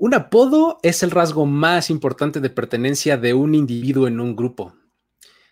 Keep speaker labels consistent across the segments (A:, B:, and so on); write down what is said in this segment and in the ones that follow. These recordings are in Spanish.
A: Un apodo es el rasgo más importante de pertenencia de un individuo en un grupo,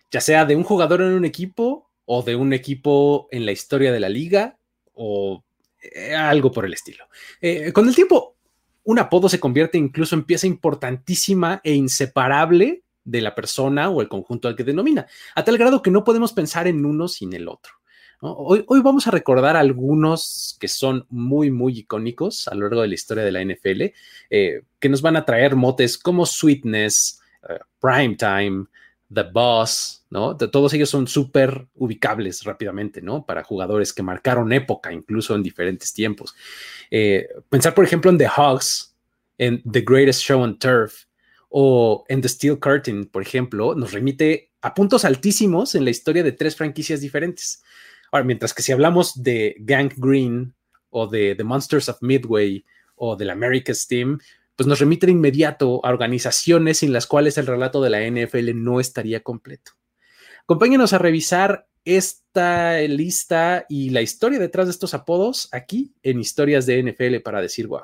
A: ya sea de un jugador en un equipo o de un equipo en la historia de la liga o eh, algo por el estilo. Eh, con el tiempo, un apodo se convierte incluso en pieza importantísima e inseparable de la persona o el conjunto al que denomina, a tal grado que no podemos pensar en uno sin el otro. Hoy, vamos a recordar algunos que son muy, muy icónicos a lo largo de la historia de la NFL, eh, que nos van a traer motes como Sweetness, uh, Primetime, The Boss, ¿no? todos ellos son súper ubicables rápidamente, ¿no? Para jugadores que marcaron época, incluso en diferentes tiempos. Eh, pensar, por ejemplo, en The Hogs, en The Greatest Show on Turf o en The Steel Curtain, por ejemplo, nos remite a puntos altísimos en la historia de tres franquicias diferentes. Ahora, mientras que si hablamos de Gang Green o de The Monsters of Midway o del America's Team, pues nos remite de inmediato a organizaciones sin las cuales el relato de la NFL no estaría completo. Acompáñenos a revisar esta lista y la historia detrás de estos apodos aquí en Historias de NFL para decir wow.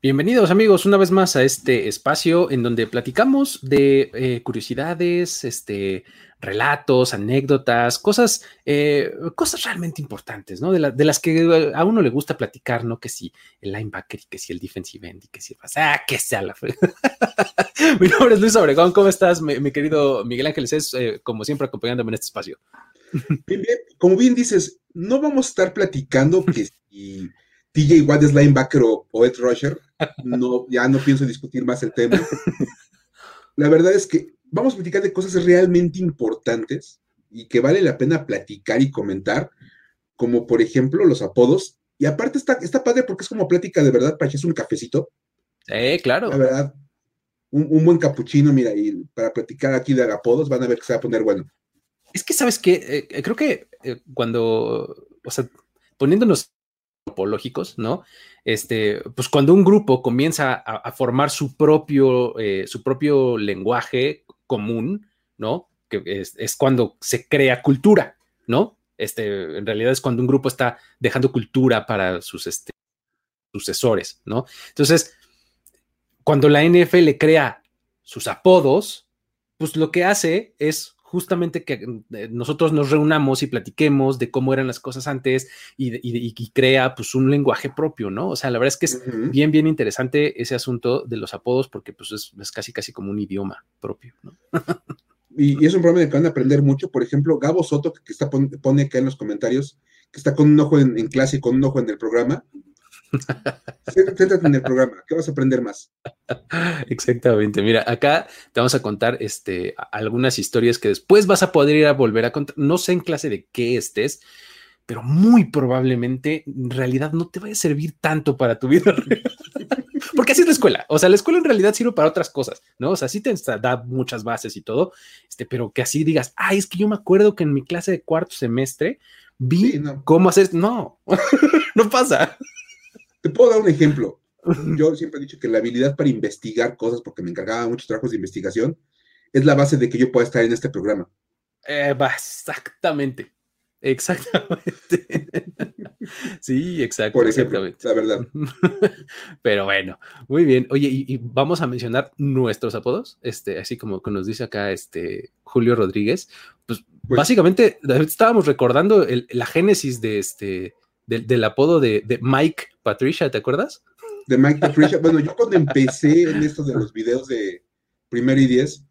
A: Bienvenidos amigos una vez más a este espacio en donde platicamos de eh, curiosidades, este, relatos, anécdotas, cosas, eh, cosas realmente importantes, ¿no? De, las que a uno le gusta platicar, ¿no? Que si el linebacker y que si el defensive end y que si el ah, que sea la Mi nombre es Luis Obregón, ¿cómo estás, mi, querido Miguel Ángeles? Es eh, como siempre acompañándome en este espacio.
B: Bien, bien. Como bien dices, no vamos a estar platicando que si TJ Watt es linebacker o, o Ed Rusher, no, ya no pienso discutir más el tema. La verdad es que vamos a platicar de cosas realmente importantes y que vale la pena platicar y comentar, como por ejemplo los apodos. Y aparte está, está padre porque es como plática de verdad para echarse un cafecito.
A: Eh, claro.
B: La verdad, un, buen capuchino, mira, y para platicar aquí de apodos van a ver que se va a poner bueno.
A: Es que, ¿sabes qué? Eh, creo que eh, cuando, o sea, poniéndonos antropológicos, ¿no? Este, pues cuando un grupo comienza a, formar su propio, su propio lenguaje común, ¿no? Que es, cuando se crea cultura, ¿no? Este, en realidad es cuando un grupo está dejando cultura para sus este, sucesores, ¿no? Entonces, cuando la NFL crea sus apodos, pues lo que hace es justamente que eh, nosotros nos reunamos y platiquemos de cómo eran las cosas antes y, crea pues un lenguaje propio, ¿no? O sea, la verdad es que es bien, bien interesante ese asunto de los apodos porque pues es, casi, casi como un idioma propio, ¿no?
B: y, es un problema de que van a aprender mucho. Por ejemplo, Gabo Soto, que está, pone acá en los comentarios, que está con un ojo en, en clase y con un ojo en el programa, Céntrate en el programa, ¿qué vas a aprender más?
A: Exactamente. Mira, acá te vamos a contar este, algunas historias que después vas a poder ir a volver a contar. No sé en clase de qué estés, pero muy probablemente en realidad no te vaya a servir tanto para tu vida. Porque así es la escuela. O sea, la escuela en realidad sirve para otras cosas, ¿no? O sea, sí te da muchas bases y todo, este, pero que así digas, ay, es que yo me acuerdo que en mi clase de cuarto semestre vi cómo hacer. No, no pasa.
B: Te puedo dar un ejemplo. Yo siempre he dicho que la habilidad para investigar cosas, porque me encargaba muchos trabajos de investigación, es la base de que yo pueda estar en este programa.
A: Eh, exactamente. Exactamente. sí, exacto.
B: Por ejemplo, la verdad.
A: Pero bueno, muy bien. Oye, y, vamos a mencionar nuestros apodos, este, así como que nos dice acá este Julio Rodríguez. Pues, pues básicamente estábamos recordando la génesis de este del, apodo de, Mike Patricia, ¿te acuerdas?
B: De Mike Patricia. bueno, yo cuando empecé en estos de los videos de Primero y Diez,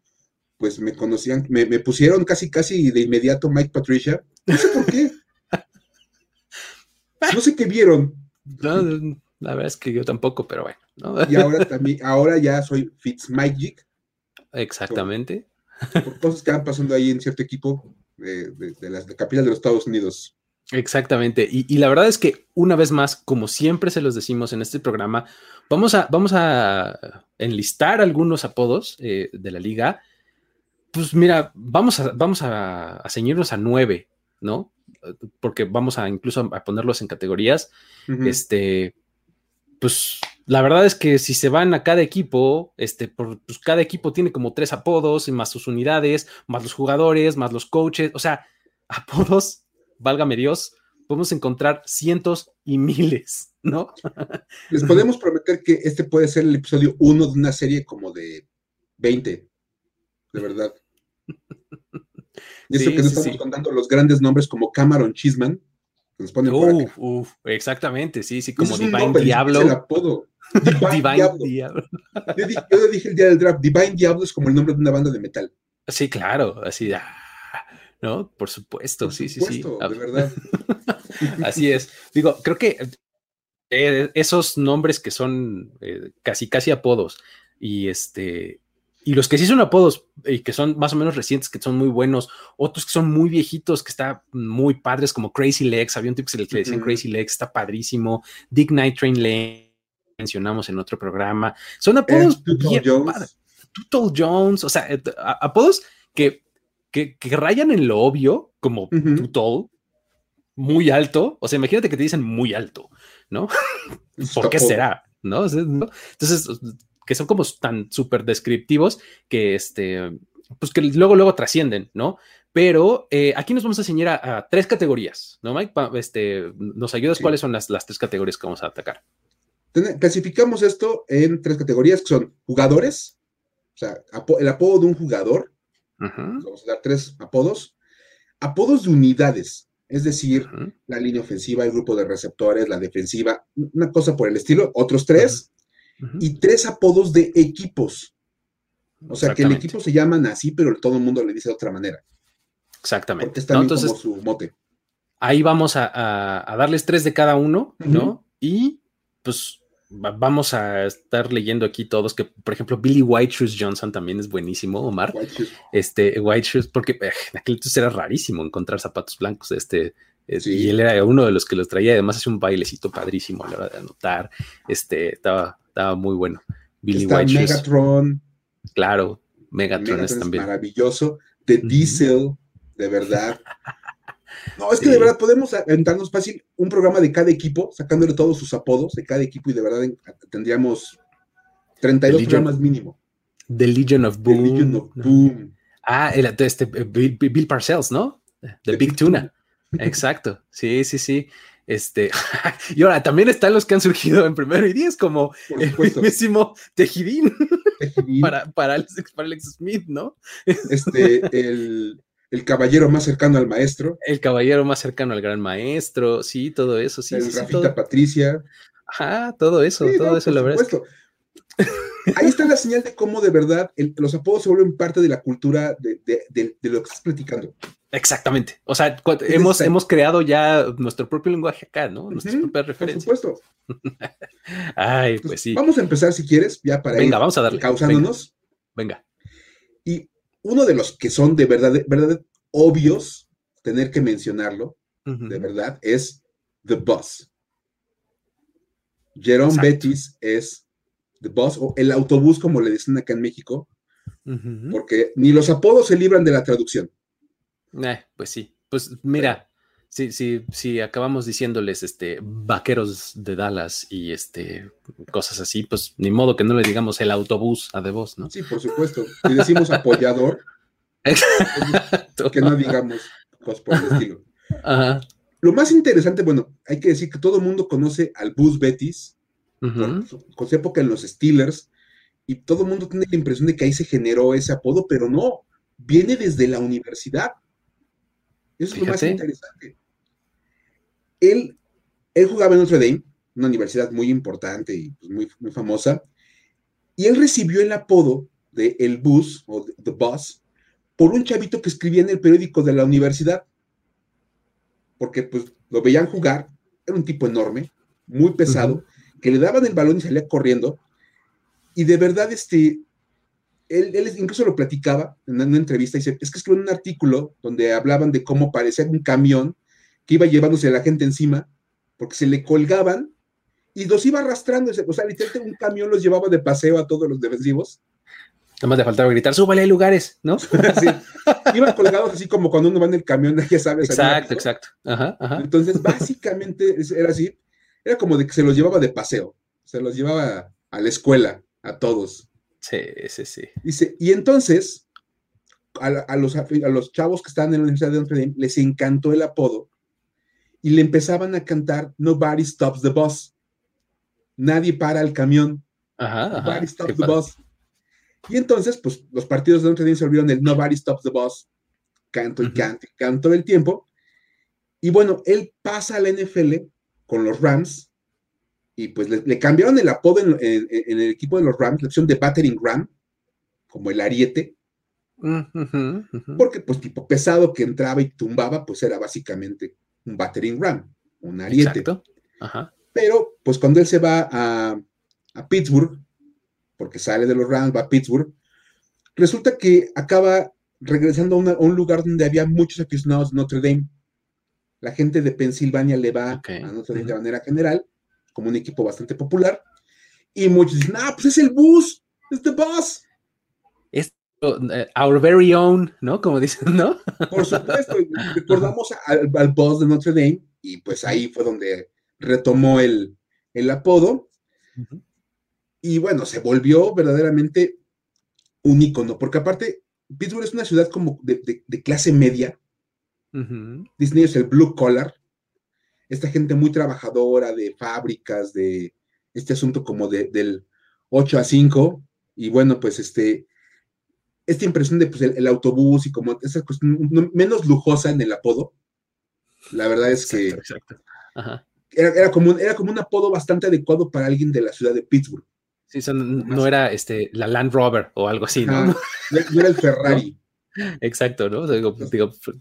B: pues me conocían, me, pusieron casi, casi de inmediato Mike Patricia. No sé por qué. No sé qué vieron.
A: la verdad es que yo tampoco, pero bueno.
B: Y ahora también, ahora ya soy Fitzmagic.
A: Exactamente.
B: Por, cosas que van pasando ahí en cierto equipo de, de las de capital de los Estados Unidos.
A: Exactamente. Y, la verdad es que una vez más, como siempre se los decimos en este programa, vamos a, vamos a enlistar algunos apodos eh, de la liga. Pues mira, vamos a, vamos a, ceñirnos a nueve, ¿no? Porque vamos a incluso a ponerlos en categorías. Este, pues la verdad es que si se van a cada equipo, este, pues cada equipo tiene como tres apodos, y más sus unidades, más los jugadores, más los coaches, o sea, apodos, válgame Dios, podemos encontrar cientos y miles, ¿no?
B: Les podemos prometer que este puede ser el episodio uno de una serie como de 20, de verdad. Y eso que no estamos contando los grandes nombres como Cameron Chisman, que nos ponen
A: uf, exactamente, sí, sí, como Divine Diablo. El apodo.
B: Divine, Diablo. Yo, dije, el día del draft, Divine Diablo es como el nombre de una banda de metal.
A: Sí, claro, así, ah, ¿no? Por supuesto, sí, sí, sí.
B: De verdad.
A: así es. Digo, creo que eh, esos nombres que son eh, casi, casi apodos y este, y los que sí son apodos y que son más o menos recientes, que son muy buenos, otros que son muy viejitos, que están muy padres, como Crazy Legs, había un tipo que se le decían Crazy Legs, está padrísimo, Dick Night Train Lane, mencionamos en otro programa. Son apodos bien Jones. Jones, o sea, eh, apodos que, que, rayan en lo obvio, como uh muy alto. O sea, imagínate que te dicen muy alto, ¿no? ¿Por qué será? ¿No? Entonces, que son como tan súper descriptivos que este, pues que luego, luego trascienden, ¿no? Pero eh, aquí nos vamos a enseñar a, tres categorías, ¿no, Mike? este, ¿Nos ayudas cuáles son las, las tres categorías que vamos a atacar?
B: clasificamos esto en tres categorías que son jugadores, o sea, el apodo de un jugador. Vamos a dar tres apodos. Apodos de unidades, es decir, la línea ofensiva, el grupo de receptores, la defensiva, una cosa por el estilo, otros tres, y tres apodos de equipos. O sea, que el equipo se llaman así, pero todo el mundo le dice de otra manera.
A: Exactamente.
B: Porque está Entonces, como su mote.
A: Ahí vamos a, darles tres de cada uno, ¿no? Y pues vamos a estar leyendo aquí todos que, por ejemplo, Billy White Shoes Johnson también es buenísimo, Omar. White Este, White Shoes, porque eh, en aquel entonces era rarísimo encontrar zapatos blancos. Este, y él era uno de los que los traía. Además, hace un bailecito padrísimo a la hora de anotar. Este, estaba, estaba muy bueno.
B: Billy White Shoes. Megatron.
A: Claro, Megatron, es también.
B: Maravilloso. The Diesel, de verdad. No, es que de verdad podemos aventarnos fácil un programa de cada equipo, sacándole todos sus apodos de cada equipo y de verdad tendríamos 32 programas mínimo.
A: The Legion of Boom.
B: The Legion of Boom.
A: Ah, el, este, eh, Bill, Parcells, ¿no? The, Big, Tuna. Exacto. Sí, sí, sí. Este, y ahora también están los que han surgido en primero y diez, como el mismísimo Tejidín, para, para, Alex, para Alex Smith, ¿no?
B: Este, el, el caballero más cercano al maestro.
A: El caballero más cercano al gran maestro, sí, todo eso, sí.
B: El
A: sí,
B: Patricia.
A: Ajá, todo eso, todo eso, la verdad.
B: Ahí está la señal de cómo de verdad los apodos se vuelven parte de la cultura de, lo que estás platicando.
A: Exactamente. O sea, hemos, hemos creado ya nuestro propio lenguaje acá, ¿no? Nuestras propias referencias.
B: Por supuesto.
A: Ay, pues sí.
B: Vamos a empezar si quieres, ya para
A: Venga, vamos a darle.
B: causándonos.
A: Venga.
B: Y uno de los que son de verdad, verdad obvios, tener que mencionarlo, de verdad, es The Bus. Jerome Betis es The Bus, o el autobús, como le dicen acá en México, porque ni los apodos se libran de la traducción.
A: Eh, pues sí, pues mira, si, sí, sí, acabamos diciéndoles este vaqueros de Dallas y este cosas así, pues ni modo que no le digamos el autobús a The Boss, ¿no?
B: Sí, por supuesto. Si decimos apoyador, que no digamos cosas por el estilo. Lo más interesante, bueno, hay que decir que todo el mundo conoce al Bus Betis, con su época en los Steelers, y todo el mundo tiene la impresión de que ahí se generó ese apodo, pero no, viene desde la universidad. Eso es lo más interesante. Él, él jugaba en Notre Dame, una universidad muy importante y pues, muy, muy famosa, y él recibió el apodo de El Bus o The Bus por un chavito que escribía en el periódico de la universidad, porque pues lo veían jugar, era un tipo enorme, muy pesado, que le daban el balón y salía corriendo, y de verdad este, él, incluso lo platicaba en una entrevista, y dice, es que escribió un artículo donde hablaban de cómo parecía un camión que iba llevándose a la gente encima, porque se le colgaban y los iba arrastrando, o sea, literalmente un camión los llevaba de paseo a todos los defensivos.
A: Nada más le faltaba gritar, súbale, hay lugares, ¿no? sí.
B: Iban colgados así como cuando uno va en el camión, ya sabes.
A: Exacto, exacto. Ajá, ajá.
B: Entonces, básicamente era así. Era como de que se los llevaba de paseo. Se los llevaba a la escuela, a todos.
A: Sí, sí, sí.
B: Dice, y entonces, a, los, a los chavos que estaban en la Universidad de Notre Dame les encantó el apodo y le empezaban a cantar Nobody Stops the Bus. Nadie para el camión.
A: Ajá,
B: Nobody Stops the Bus. Y entonces, pues los partidos de Notre Dame se olvidaron del Nobody Stops the Bus. Canto y canto y canto el tiempo. Y bueno, él pasa a la NFL con los Rams y pues le, cambiaron el apodo en, el equipo de los Rams, la opción de Battering Ram, como el ariete. Porque pues tipo pesado que entraba y tumbaba, pues era básicamente un battering ram, un ariete. Pero pues cuando él se va a, a Pittsburgh, porque sale de los Rams, va a Pittsburgh, resulta que acaba regresando a, un lugar donde había muchos aficionados de Notre Dame. La gente de Pensilvania le va a Notre Dame de manera general, como un equipo bastante popular, y muchos dicen, ah, pues es el bus, es the bus.
A: Es eh, our very own, ¿no? Como dicen, ¿no?
B: Por supuesto, recordamos al, al boss de Notre Dame, y pues ahí fue donde retomó el, el apodo. Y bueno, se volvió verdaderamente un icono, porque aparte, Pittsburgh es una ciudad como de, clase media. Disney es el blue collar. Esta gente muy trabajadora de fábricas, de este asunto como de, del 8 a 5. Y bueno, pues este, esta impresión de pues, el, autobús y como esa cuestión menos lujosa en el apodo. La verdad es que exacto. Era, como, era como un apodo bastante adecuado para alguien de la ciudad de Pittsburgh.
A: Sí, no era este, la Land Rover o algo así, ¿no?
B: no era el Ferrari.
A: Exacto, ¿no? Digo,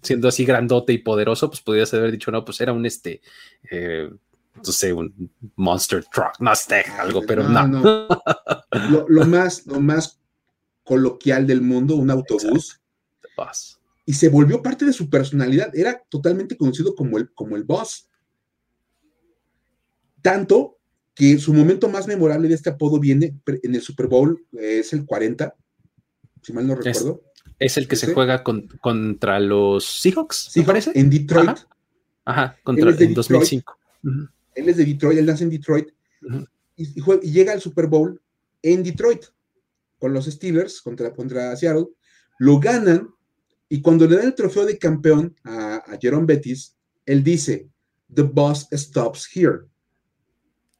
A: siendo así grandote y poderoso, pues podrías haber dicho, no, pues era un este, eh, no sé, un monster truck, no sé, algo, pero no.
B: Lo, más, lo más coloquial del mundo, un autobús. Y se volvió parte de su personalidad. Era totalmente conocido como el, como el boss. Tanto que su momento más memorable de este apodo viene en el Super Bowl, es el 40, si mal no recuerdo.
A: Es, el que se juega contra los Seahawks, ¿me parece?
B: En Detroit.
A: Ajá, contra en 2005.
B: Él es de Detroit, él nace en Detroit y, llega al Super Bowl en Detroit con los Steelers contra, contra Seattle, lo ganan y cuando le dan el trofeo de campeón a, a Jerome Bettis, él dice, The boss stops here.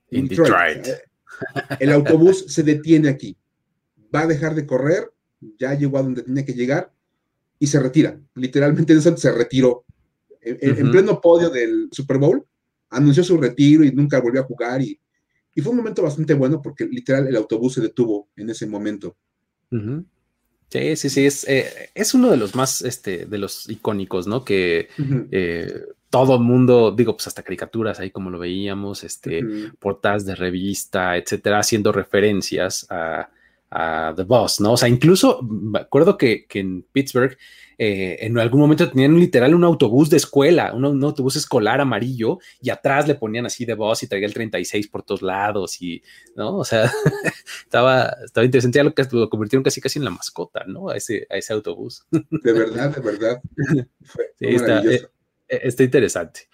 A: Detroit.
B: El autobús se detiene aquí. Va a dejar de correr, ya llegó a donde tenía que llegar y se retira. Literalmente en se retiró. En, pleno podio del Super Bowl, anunció su retiro y nunca volvió a jugar. Y, fue un momento bastante bueno porque literal el autobús se detuvo en ese momento.
A: Sí, sí, sí, es, eh, es uno de los más, este, de los icónicos, ¿no? Que todo el mundo, digo, pues hasta caricaturas ahí como lo veíamos, este, portadas de revista, etcétera, haciendo referencias a, The Boss, ¿no? O sea, incluso me acuerdo que, en Pittsburgh eh, en algún momento tenían literal un autobús de escuela, un, autobús escolar amarillo y atrás le ponían así The Boss y traía el 36 por todos lados y, ¿no? O sea, estaba, estaba interesante, ya lo que lo convirtieron casi casi en la mascota, ¿no? A ese, a ese autobús.
B: De verdad, de verdad.
A: Fue, sí, está, e-, está interesante.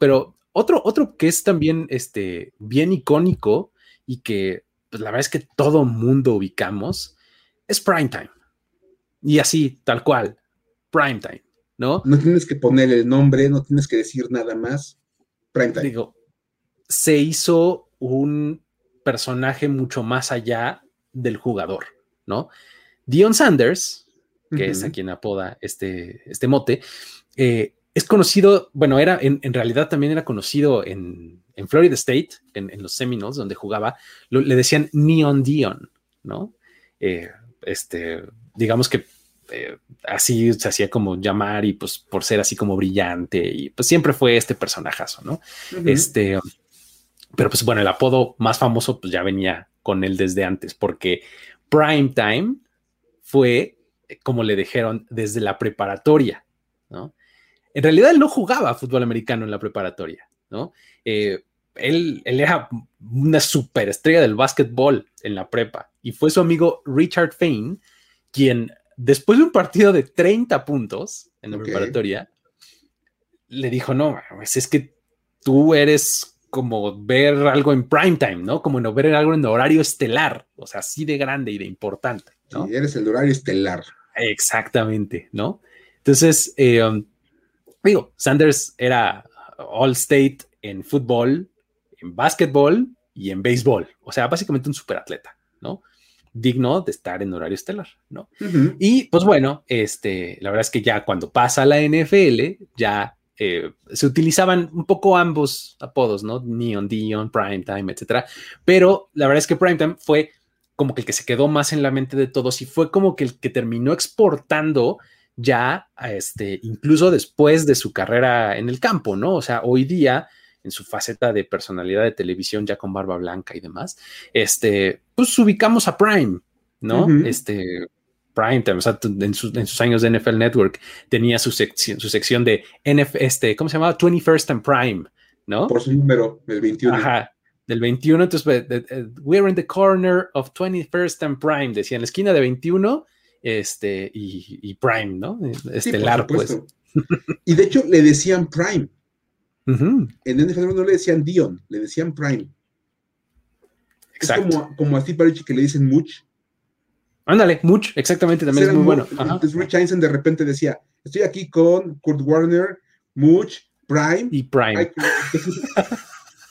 A: Pero otro, otro que es también este, bien icónico y que pues, la verdad es que todo mundo ubicamos es Primetime. Y así, tal cual, Primetime, ¿no?
B: No tienes que poner el nombre, no tienes que decir nada más. Primetime. Digo,
A: se hizo un personaje mucho más allá del jugador, ¿no? Dion Sanders, que es a quien apoda este, este mote, eh, es conocido, bueno, era en, realidad también era conocido en, Florida State, en, los Seminoles, donde jugaba, le decían Neon Dion, ¿no? Eh, este, digamos que eh, así se hacía como llamar y pues por ser así como brillante y pues siempre fue este personajazo, ¿no? Este, pero pues bueno, el apodo más famoso pues ya venía con él desde antes porque Prime Time fue como le dijeron desde la preparatoria, ¿no? En realidad él no jugaba fútbol americano en la preparatoria, ¿no? Eh, él, era una superestrella del básquetbol en la prepa y fue su amigo Richard Fain quien después de un partido de 30 puntos en la preparatoria, le dijo, no, pues es que tú eres como ver algo en prime time, ¿no? Como no ver algo en horario estelar, o sea, así de grande y de importante, ¿no?
B: Sí, eres el horario estelar.
A: Exactamente, ¿no? Entonces, eh, um, digo, Sanders era All State en fútbol, en básquetbol y en béisbol, o sea, básicamente un superatleta, ¿no? digno de estar en horario estelar, ¿no? Y pues bueno, este, la verdad es que ya cuando pasa la NFL, ya eh, se utilizaban un poco ambos apodos, ¿no? Neon, Dion, Primetime, etcétera. Pero la verdad es que Primetime fue como que el que se quedó más en la mente de todos y fue como que el que terminó exportando ya, este, incluso después de su carrera en el campo, ¿no? O sea, hoy día, en su faceta de personalidad de televisión, ya con barba blanca y demás, este, pues ubicamos a Prime, ¿no? Este, Prime o sea, en, sus años de NFL Network, tenía su sección, su sección de NFL, este, ¿cómo se llamaba? 21st and Prime, ¿no?
B: Por su número, el 21.
A: Ajá, del 21, entonces, pues, we're in the corner of 21st and Prime, decía, en la esquina de 21, este, y, Prime, ¿no? Estelar, pues.
B: Y de hecho, le decían Prime. En NFL no le decían Dion, le decían Prime. Exacto. Es como, como a Steve que le dicen Much,
A: Ándale, mucho, exactamente, también es muy bueno.
B: Entonces Rich Eisen de repente decía, estoy aquí con Kurt Warner, Much, Prime.
A: Y Prime.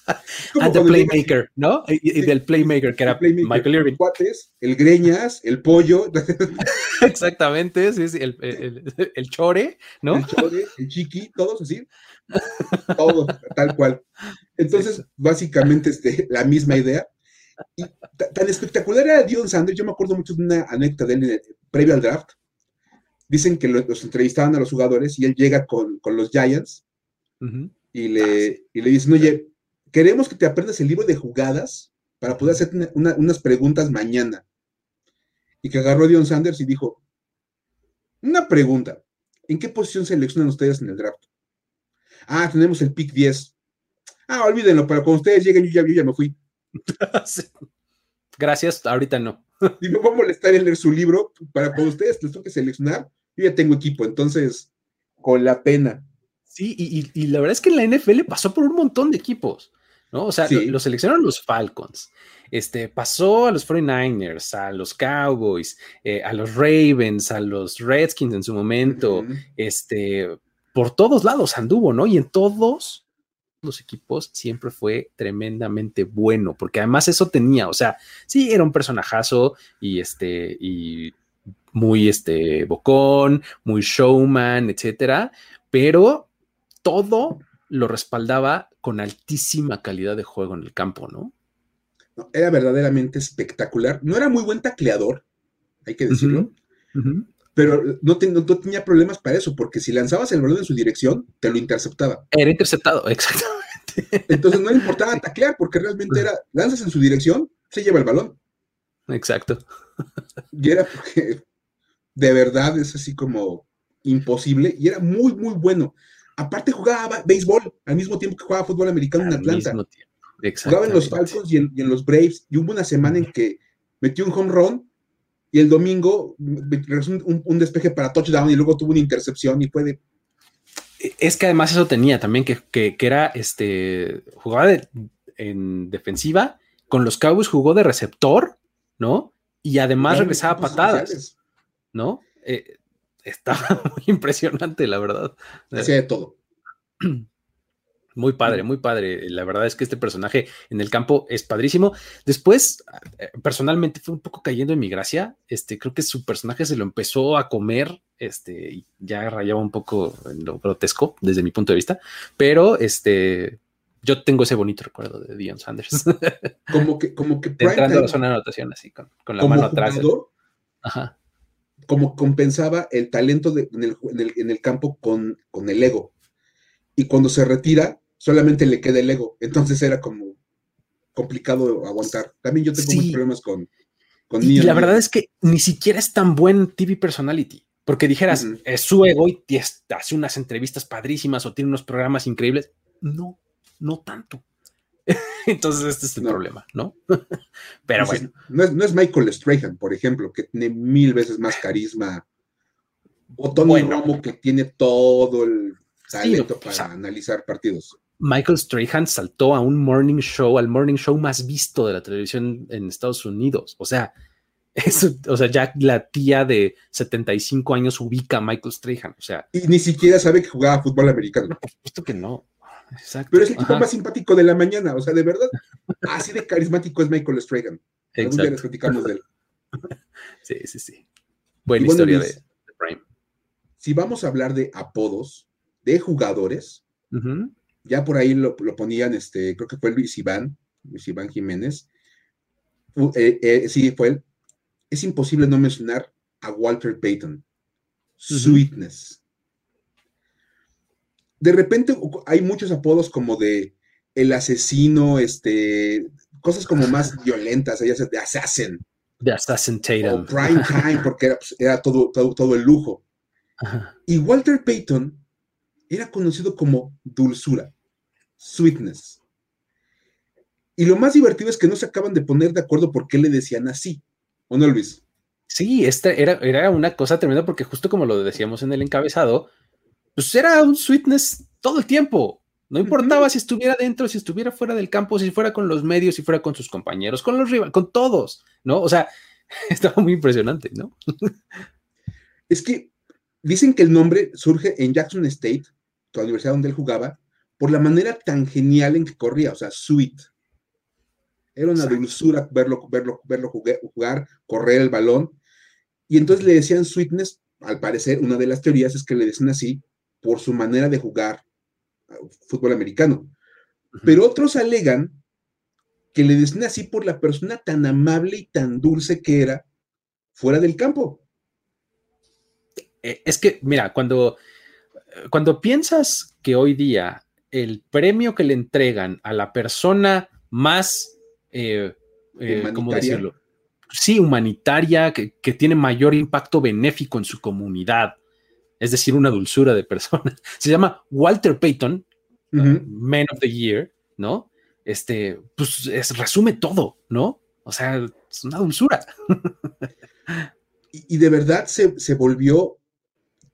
A: And the Playmaker, ¿no? Y, del Playmaker, que era Michael Irving.
B: el Greñas, el Pollo.
A: Exactamente, sí, sí, el, el, el, Chore, ¿no?
B: El Chore, el Chiqui, todos así. Todos, tal cual. Entonces, básicamente, este, la misma idea. Y tan espectacular era Dion Sanders, yo me acuerdo mucho de una anécdota de él previo al draft. Dicen que los, entrevistaban a los jugadores y él llega con, los Giants y, le, y le dicen, oye, queremos que te aprendas el libro de jugadas para poder hacer unas preguntas mañana. Y que agarró a Dion Sanders y dijo, una pregunta, ¿en qué posición seleccionan ustedes en el draft? Ah, tenemos el pick 10. Ah, olvídenlo, pero cuando ustedes lleguen, yo ya me fui.
A: Gracias, ahorita no.
B: Y me voy a molestar en leer su libro para cuando ustedes les toque seleccionar. Yo ya tengo equipo, entonces, con la pena.
A: Sí, y, la verdad es que la NFL pasó por un montón de equipos, ¿no? O sea, lo, seleccionaron los Falcons, este, pasó a los 49ers, a los Cowboys, eh, a los Ravens, a los Redskins en su momento, este, por todos lados anduvo, ¿no? Y en todos los equipos siempre fue tremendamente bueno, porque además eso tenía, o sea, sí era un personajazo y este, y muy este, bocón, muy showman, etcétera, pero todo lo respaldaba con altísima calidad de juego en el campo, ¿no?
B: era verdaderamente espectacular. No era muy buen tacleador, hay que decirlo, pero no, no, tenía problemas para eso, porque si lanzabas el balón en su dirección, te lo interceptaba.
A: Era interceptado, exacto.
B: Entonces no le importaba taclear porque realmente era, lanzas en su dirección, se lleva el balón.
A: Exacto.
B: Y era porque de verdad es así como imposible y era muy, muy bueno. Aparte jugaba béisbol al mismo tiempo que jugaba fútbol americano en Atlanta. Jugaba en los Falcons y en, los Braves y hubo una semana en que metió un home run y el domingo un, un despeje para touchdown y luego tuvo una intercepción y fue de
A: es que además eso tenía también, que, era este, jugaba en defensiva, con los Cowboys jugó de receptor, ¿no? Y además regresaba patadas, ¿no? Eh, estaba muy impresionante, la verdad.
B: Hacía de todo.
A: Muy padre, muy padre. La verdad es que este personaje en el campo es padrísimo. Después, eh, personalmente, fue un poco cayendo en mi gracia. Este, creo que su personaje se lo empezó a comer, este, ya rayaba un poco en lo grotesco desde mi punto de vista. Pero, este, yo tengo ese bonito recuerdo de Dion Sanders.
B: Como que, como que
A: entrando a la zona de anotación así, con, la mano atrás.
B: Ajá. Como compensaba el talento en, el, campo con, con el ego. Y cuando se retira, solamente le queda el ego. Entonces era como complicado aguantar. También yo tengo muchos problemas con, con
A: Y la verdad es que ni siquiera es tan buen TV personality. Porque dijeras, es su ego y hace unas entrevistas padrísimas o tiene unos programas increíbles. No, no tanto. Entonces, este es el problema, ¿no? Pero bueno.
B: No es, Michael Strahan, por ejemplo, que tiene mil veces más carisma. O Tony Romo, que tiene todo el talento para analizar partidos.
A: Michael Strahan saltó a un morning show, al morning show más visto de la televisión en Estados Unidos. O sea, eso, o sea, ya la tía de 75 años ubica a Michael Strahan. O sea.
B: Y ni siquiera sabe que jugaba fútbol americano.
A: por supuesto que no. Exacto.
B: Pero es el tipo más simpático de la mañana. O sea, de verdad, así de carismático es Michael Strahan. Algún día les platicamos de él.
A: Sí, sí, sí. Buena historia de, Prime.
B: Si vamos a hablar de apodos de jugadores, ya por ahí lo, ponían, este, creo que fue Luis Iván, Luis Iván Jiménez. Eh, eh, sí, fue él. Es imposible no mencionar a Walter Payton. Sweetness. De repente hay muchos apodos como de el asesino, este, cosas como más violentas, ellas de Assassin.
A: De Assassin Tatum.
B: O Prime Time, porque era, pues, todo, todo, el lujo. Y Walter Payton era conocido como dulzura sweetness. Y lo más divertido es que no se acaban de poner de acuerdo por qué le decían así. ¿O no, Luis?
A: Sí, esta era, era una cosa tremenda porque justo como lo decíamos en el encabezado, pues era un sweetness todo el tiempo. No importaba si estuviera dentro, si estuviera fuera del campo, si fuera con los medios, si fuera con sus compañeros, con los rivales, con todos, ¿no? O sea, estaba muy impresionante, ¿no?
B: es que dicen que el nombre surge en Jackson State, la universidad donde él jugaba, por la manera tan genial en que corría, o sea, sweet. Era una dulzura verlo, verlo, verlo jugar, correr el balón. Y entonces le decían sweetness, al parecer, una de las teorías es que le decían así por su manera de jugar uh, fútbol americano. Pero otros alegan que le decían así por la persona tan amable y tan dulce que era fuera del campo.
A: Eh, es que, mira, cuando, cuando piensas que hoy día el premio que le entregan a la persona más, eh, eh, ¿cómo decirlo? Sí, humanitaria, que, tiene mayor impacto benéfico en su comunidad, es decir, una dulzura de persona. Se llama Walter Payton, Man of the Year, ¿no? Este, pues resume todo, ¿no? O sea, es una dulzura.
B: y, de verdad se, se, volvió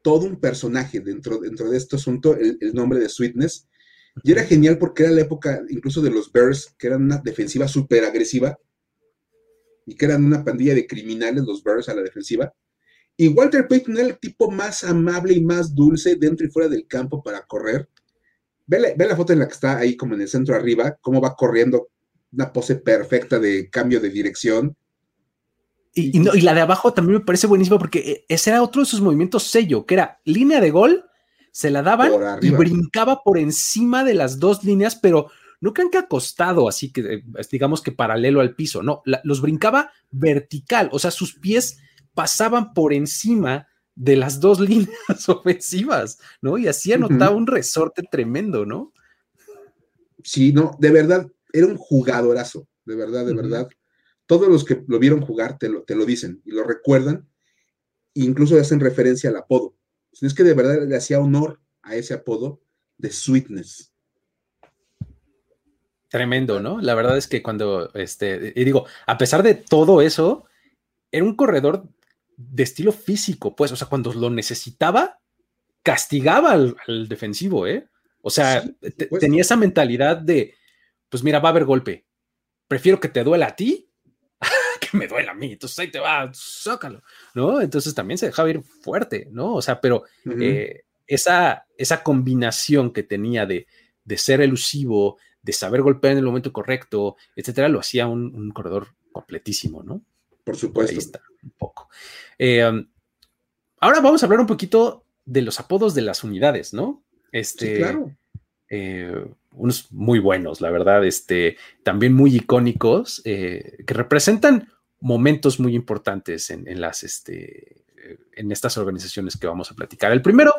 B: todo un personaje dentro, dentro de este asunto, el, el nombre de Sweetness, y era genial porque era la época incluso de los Bears, que eran una defensiva súper agresiva y que eran una pandilla de criminales, los Bears a la defensiva. Y Walter Payton era el tipo más amable y más dulce dentro y fuera del campo para correr. Ve la, ve la foto en la que está ahí como en el centro arriba, cómo va corriendo, una pose perfecta de cambio de dirección.
A: Y, y, la de abajo también me parece buenísimo porque eh, ese era otro de sus movimientos sello, que era línea de gol se la daban y brincaba por encima de las dos líneas, pero no crean que acostado, así que eh, digamos que paralelo al piso, no, los brincaba vertical, o sea, sus pies pasaban por encima de las dos líneas ofensivas, ¿no? Y así anotaba un resorte tremendo, ¿no?
B: Sí, no, de verdad, era un jugadorazo, de verdad, de verdad. Todos los que lo vieron jugar te lo, te lo dicen y lo recuerdan, incluso hacen referencia al apodo es que de verdad le hacía honor a ese apodo de Sweetness.
A: Tremendo, ¿no? La verdad es que cuando, este, y digo, a pesar de todo eso, era un corredor de estilo físico, pues, o sea, cuando lo necesitaba, castigaba al, defensivo, ¿eh? O sea, tenía esa mentalidad de, pues mira, va a haber golpe. Prefiero que te duela a ti me duele a mí, entonces ahí te va, zócalo, ¿no? Entonces también se dejaba ir fuerte, ¿no? O sea, pero eh, esa, esa combinación que tenía de, ser elusivo, de saber golpear en el momento correcto, etcétera, lo hacía un, corredor completísimo, ¿no?
B: Por supuesto.
A: Ahí está, un poco. Eh, um, ahora vamos a hablar un poquito de los apodos de las unidades, ¿no? Este, claro. Eh, unos muy buenos, la verdad, este, también muy icónicos, que representan momentos muy importantes en, las, este, en estas organizaciones que vamos a platicar. El primero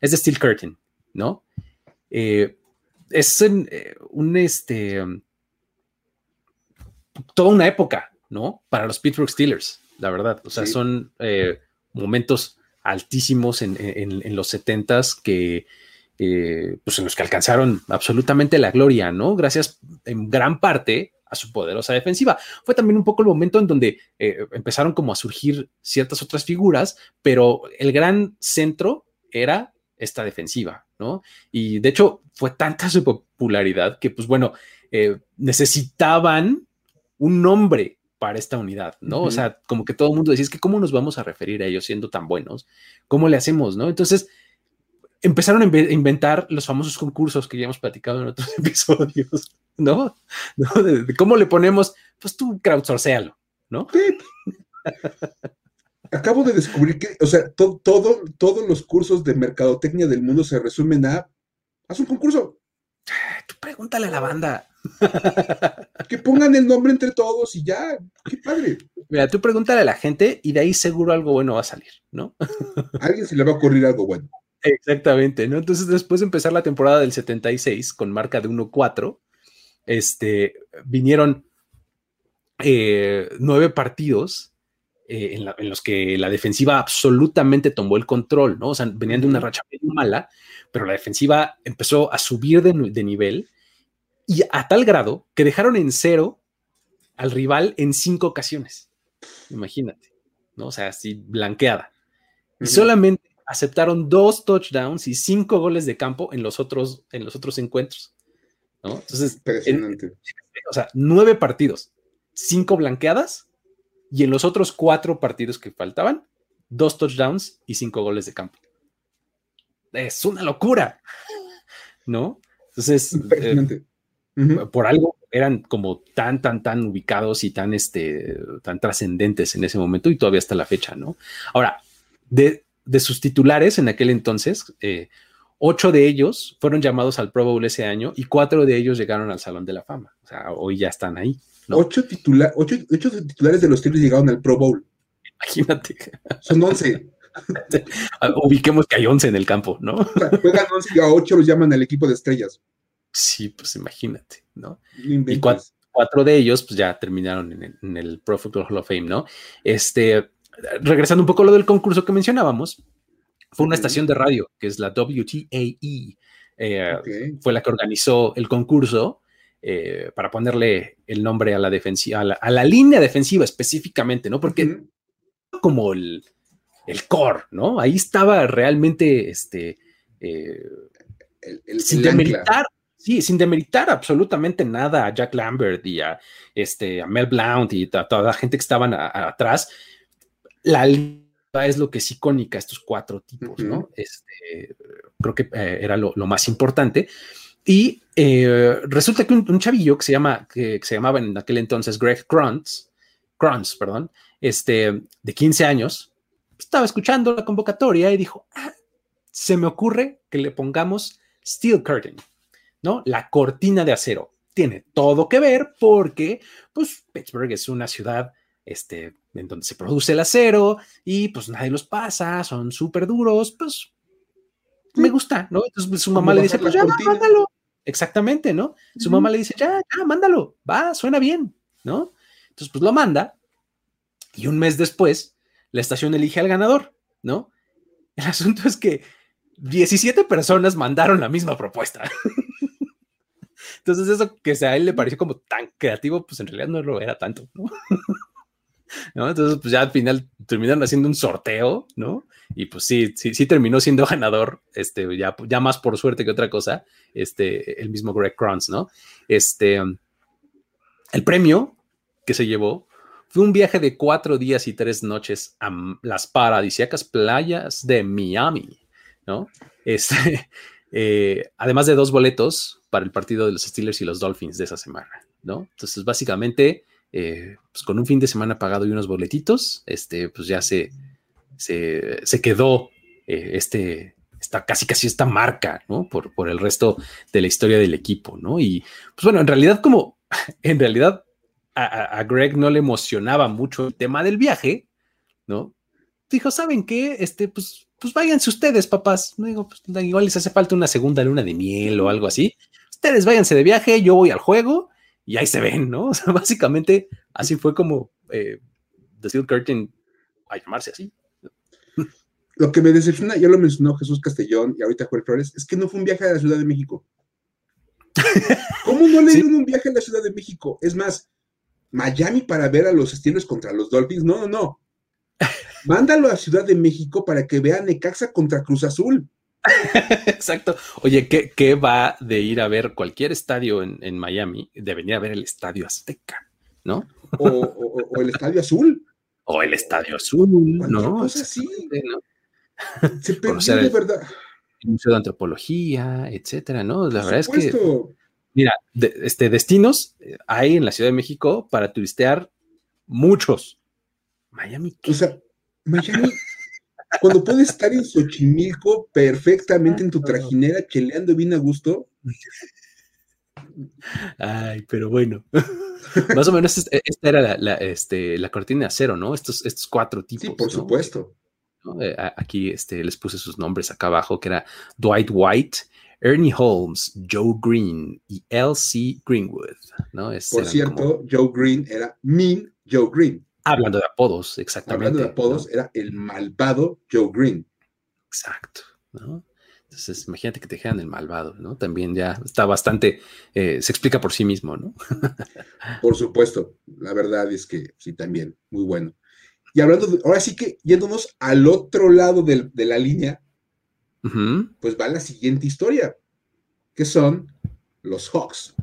A: es de Steel Curtain, ¿no? Eh, es eh, un, este, toda una época, ¿no? Para los Pittsburgh Steelers, la verdad. O sea, son eh, momentos altísimos en, los 70s que eh, pues en los que alcanzaron absolutamente la gloria, ¿no? Gracias en gran parte a su poderosa defensiva. Fue también un poco el momento en donde eh, empezaron como a surgir ciertas otras figuras, pero el gran centro era esta defensiva, ¿no? Y de hecho fue tanta su popularidad que, pues bueno, necesitaban un nombre para esta unidad, ¿no? O sea, como que todo el mundo decía, es que ¿cómo nos vamos a referir a ellos siendo tan buenos? ¿Cómo le hacemos, no? Entonces, empezaron a inventar los famosos concursos que ya hemos platicado en otros episodios, ¿no? De, cómo le ponemos, pues tú crowdsourcealo, ¿no?
B: Acabo de descubrir que, o sea, todo, todos los cursos de mercadotecnia del mundo se resumen a, haz un concurso.
A: Pregúntale a la banda.
B: que pongan el nombre entre todos y ya, qué padre.
A: Mira, tú pregúntale a la gente y de ahí seguro algo bueno va a salir, ¿no?
B: a alguien se le va a ocurrir algo bueno.
A: Exactamente, ¿no? Entonces, después de empezar la temporada del 76 con marca de 1-4, este, vinieron eh, nueve partidos eh, en, los que la defensiva absolutamente tomó el control, ¿no? O sea, venían de una racha muy mala, pero la defensiva empezó a subir de, de nivel y a tal grado que dejaron en cero al rival en cinco ocasiones. Imagínate, ¿no? O sea, así blanqueada. Y solamente aceptaron dos touchdowns y cinco goles de campo en los otros, en los otros encuentros. ¿no? Entonces, o sea, nueve partidos, cinco blanqueadas y en los otros cuatro partidos que faltaban, dos touchdowns y cinco goles de campo. Es una locura, ¿no? Entonces, eh, por algo eran como tan, tan, tan ubicados y tan, este, tan trascendentes en ese momento y todavía hasta la fecha, ¿no? Ahora, de, de sus titulares en aquel entonces, eh, ocho de ellos fueron llamados al Pro Bowl ese año y cuatro de ellos llegaron al Salón de la Fama. O sea, hoy ya están ahí.
B: Ocho, ocho, titulares de los Steelers llegaron al Pro Bowl.
A: Imagínate.
B: Son once.
A: Ubiquemos que hay once en el campo, ¿no?
B: juegan once y a ocho los llaman al equipo de estrellas.
A: Sí, pues imagínate, ¿no? y cuatro, de ellos, pues ya terminaron en el, en el Pro Football Hall of Fame, ¿no? Este, regresando un poco a lo del concurso que mencionábamos, fue una estación de radio que es la WTAE. Eh, fue la que organizó el concurso eh, para ponerle el nombre a la defensiva, a la, línea defensiva específicamente, ¿no? Porque como el, el, core, ¿no? Ahí estaba realmente este. Eh, sin demeritar, sí, sin demeritar absolutamente nada a Jack Lambert y a, este, a Mel Blount y a toda la gente que estaban atrás la es lo que es icónica, estos cuatro tipos, ¿no? Este, creo que eh, era lo, más importante. Y eh, resulta que un, chavillo que se, llama, que, se llamaba en aquel entonces Greg Kronz, Kronz, perdón, este, de 15 años, estaba escuchando la convocatoria y dijo, ah, se me ocurre que le pongamos Steel Curtain, ¿no? La cortina de acero. Tiene todo que ver porque, pues, Pittsburgh es una ciudad este, en donde se produce el acero y pues nadie los pasa, son súper duros, pues me gusta, ¿no? Entonces pues, su mamá le dice, pues ya, mándalo. Exactamente, ¿no? Su mamá le dice, ya, ya, mándalo, va, suena bien, ¿no? Entonces pues lo manda y un mes después la estación elige al ganador, ¿no? El asunto es que 17 personas mandaron la misma propuesta. Entonces eso que a él le pareció como tan creativo, pues en realidad no lo era tanto, ¿no? Entonces, pues ya al final terminaron haciendo un sorteo, ¿no? Y pues sí, sí, sí terminó siendo ganador, este, ya, ya más por suerte que otra cosa, este, el mismo Greg Kranz, ¿no? Este, el premio que se llevó fue un viaje de cuatro días y tres noches a las paradisíacas playas de Miami, ¿no? Este, eh, además de dos boletos para el partido de los Steelers y los Dolphins de esa semana, ¿no? Entonces, básicamente, eh, pues con un fin de semana pagado y unos boletitos, este, pues ya se, se, quedó eh, este, esta, casi casi esta marca, ¿no? Por, por el resto de la historia del equipo, ¿no? Y pues bueno, en realidad como, en realidad a, Greg no le emocionaba mucho el tema del viaje, ¿no? Dijo, ¿saben qué? Este, pues, pues váyanse ustedes, papás. No digo, pues igual les hace falta una segunda luna de miel o algo así. Ustedes váyanse de viaje, yo voy al juego y ahí se ven, ¿no? O sea, básicamente así fue como eh, The Steel Curtain a llamarse así.
B: lo que me decepciona, ya lo mencionó Jesús Castellón y ahorita Joel Flores, es que no fue un viaje a la Ciudad de México. ¿Cómo no le dieron un viaje a la Ciudad de México? Es más, Miami para ver a los Steelers contra los Dolphins. No, no, no. Mándalo a Ciudad de México para que vea Necaxa contra Cruz Azul.
A: Exacto. Oye, ¿qué, va de ir a ver cualquier estadio en, Miami? De venir a ver el Estadio Azteca, ¿no?
B: O, el Estadio Azul.
A: O el Estadio Azul, ¿no?
B: Cosa así. Se perdió de verdad.
A: Museo de Antropología, etcétera, ¿no? La verdad es que. Mira, este, destinos eh, hay en la Ciudad de México para turistear muchos. Miami.
B: O sea, Miami, cuando puedes estar en Xochimilco perfectamente en tu trajinera, cheleando bien a gusto.
A: Ay, pero bueno. Más o menos esta era la, este, la cortina de acero, ¿no? Estos, estos cuatro tipos.
B: Sí, por supuesto.
A: Eh, aquí este, les puse sus nombres acá abajo, que era Dwight White, Ernie Holmes, Joe Green y L.C. Greenwood. ¿no?
B: Por cierto, Joe Green era Mean Joe Green.
A: Hablando de apodos, exactamente.
B: Hablando de apodos, era el malvado Joe Green.
A: Exacto, ¿no? Entonces, imagínate que te dijeran el malvado, ¿no? También ya está bastante, eh, se explica por sí mismo, ¿no?
B: por supuesto, la verdad es que sí, también, muy bueno. Y hablando, de, ahora sí que yéndonos al otro lado de, la línea, pues va la siguiente historia, que son los Hawks.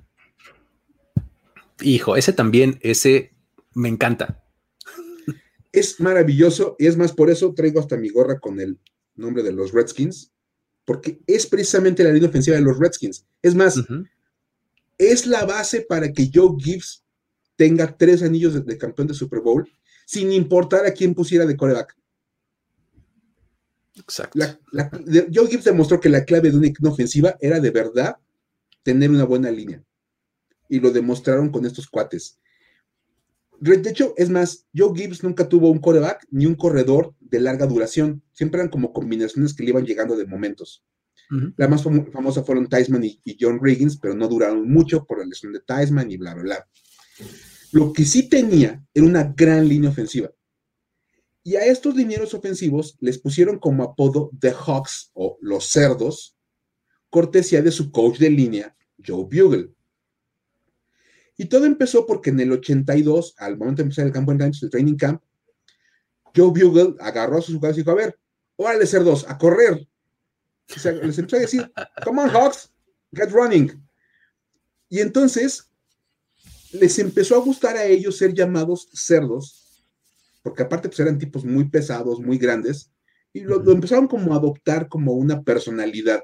A: Hijo, ese también, ese me encanta.
B: Es maravilloso y es más, por eso traigo hasta mi gorra con el nombre de los Redskins, porque es precisamente la línea ofensiva de los Redskins. Es más, es la base para que Joe Gibbs tenga tres anillos de campeón de Super Bowl sin importar a quién pusiera de coreback. Exacto. Joe Gibbs demostró que la clave de una ofensiva era de verdad tener una buena línea. Y lo demostraron con estos cuates. De hecho, es más, Joe Gibbs nunca tuvo un coreback ni un corredor de larga duración. Siempre eran como combinaciones que le iban llegando de momentos. La más famosa fueron Tyson y, y, John Riggins, pero no duraron mucho por la lesión de Tyson y bla, bla, bla. Lo que sí tenía era una gran línea ofensiva. Y a estos linieros ofensivos les pusieron como apodo The Hawks o los cerdos, cortesía de su coach de línea, Joe Bugle. Y todo empezó porque en el 82, al momento de empezar el campo en el training camp, Joe Bugle agarró a sus jugadores y dijo, a ver, órale cerdos, a correr. les empezó a decir, come on Hawks, get running. Y entonces les empezó a gustar a ellos ser llamados cerdos, porque aparte pues eran tipos muy pesados, muy grandes, y lo, empezaron como a adoptar como una personalidad.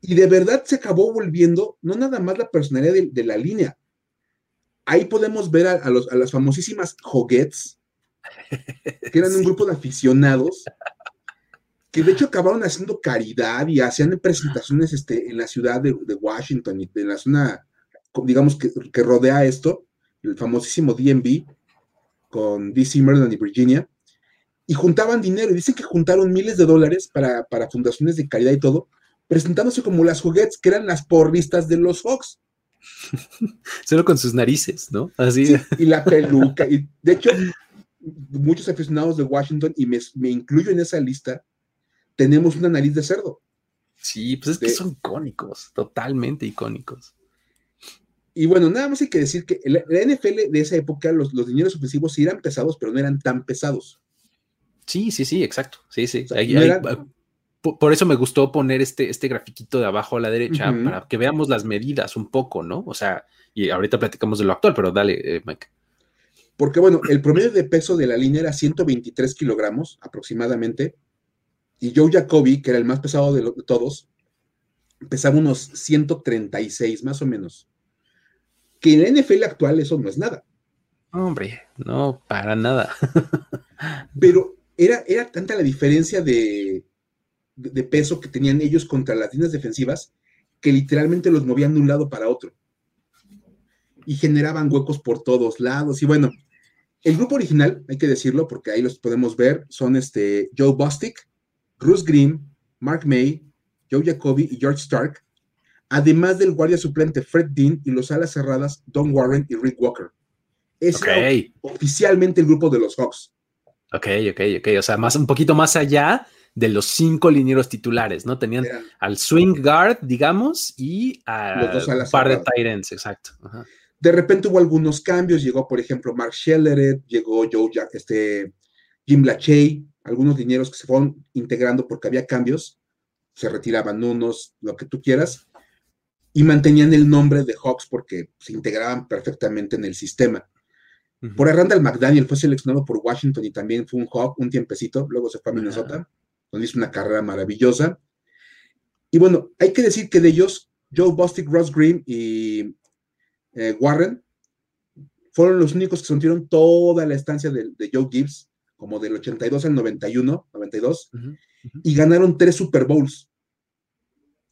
B: Y de verdad se acabó volviendo no nada más la personalidad de, la línea. Ahí podemos ver a, los, a las famosísimas Hoguets, que eran un grupo de aficionados que de hecho acabaron haciendo caridad y hacían presentaciones este, en la ciudad de, de Washington y en la zona digamos, que, que rodea esto, el famosísimo DMV, con DC, Maryland y Virginia, y juntaban dinero, y dicen que juntaron miles de dólares para, fundaciones de caridad y todo, presentándose como las juguetes, que eran las porristas de los Hawks.
A: Solo con sus narices, ¿no? Así.
B: y la peluca. Y de hecho, muchos aficionados de Washington, y me, incluyo en esa lista, tenemos una nariz de cerdo.
A: Sí, pues es que son icónicos, totalmente icónicos.
B: Y bueno, nada más hay que decir que la, NFL de esa época, los, los dineros ofensivos sí eran pesados, pero no eran tan pesados.
A: Sí, sí, sí, exacto. Sí, sí. por, eso me gustó poner este, este grafiquito de abajo a la derecha para que veamos las medidas un poco, ¿no? O sea, y ahorita platicamos de lo actual, pero dale, eh, Mike.
B: Porque bueno, el promedio de peso de la línea era 123 kilogramos aproximadamente, y Joe Jacoby, que era el más pesado de, de todos, pesaba unos 136 más o menos que en la NFL actual eso no es nada.
A: Hombre, no, para nada.
B: Pero era, era tanta la diferencia de, de, peso que tenían ellos contra las líneas defensivas que literalmente los movían de un lado para otro. Y generaban huecos por todos lados. Y bueno, el grupo original, hay que decirlo porque ahí los podemos ver, son este Joe Bostic, Bruce Green, Mark May, Joe Jacoby y George Stark, además del guardia suplente Fred Dean y los alas cerradas Don Warren y Rick Walker. Es oficialmente el grupo de los Hawks.
A: Ok, ok, ok. O sea, más, un poquito más allá de los cinco linieros titulares, ¿no? Tenían al swing guard, digamos, y a un par de tight ends, exacto.
B: De repente hubo algunos cambios, llegó, por ejemplo, Mark Schelleret, llegó Joe Jack, este, Jim Lachey, algunos linieros que se fueron integrando porque había cambios, se retiraban unos, lo que tú quieras, y mantenían el nombre de Hawks porque se integraban perfectamente en el sistema. Por ahí Randall McDaniel fue seleccionado por Washington y también fue un Hawk un tiempecito, luego se fue a Minnesota, donde hizo una carrera maravillosa. Y bueno, hay que decir que de ellos, Joe Bostic, Ross Green y eh, Warren fueron los únicos que sontieron toda la estancia de, Joe Gibbs, como del 82 al 91, 92, y ganaron tres Super Bowls.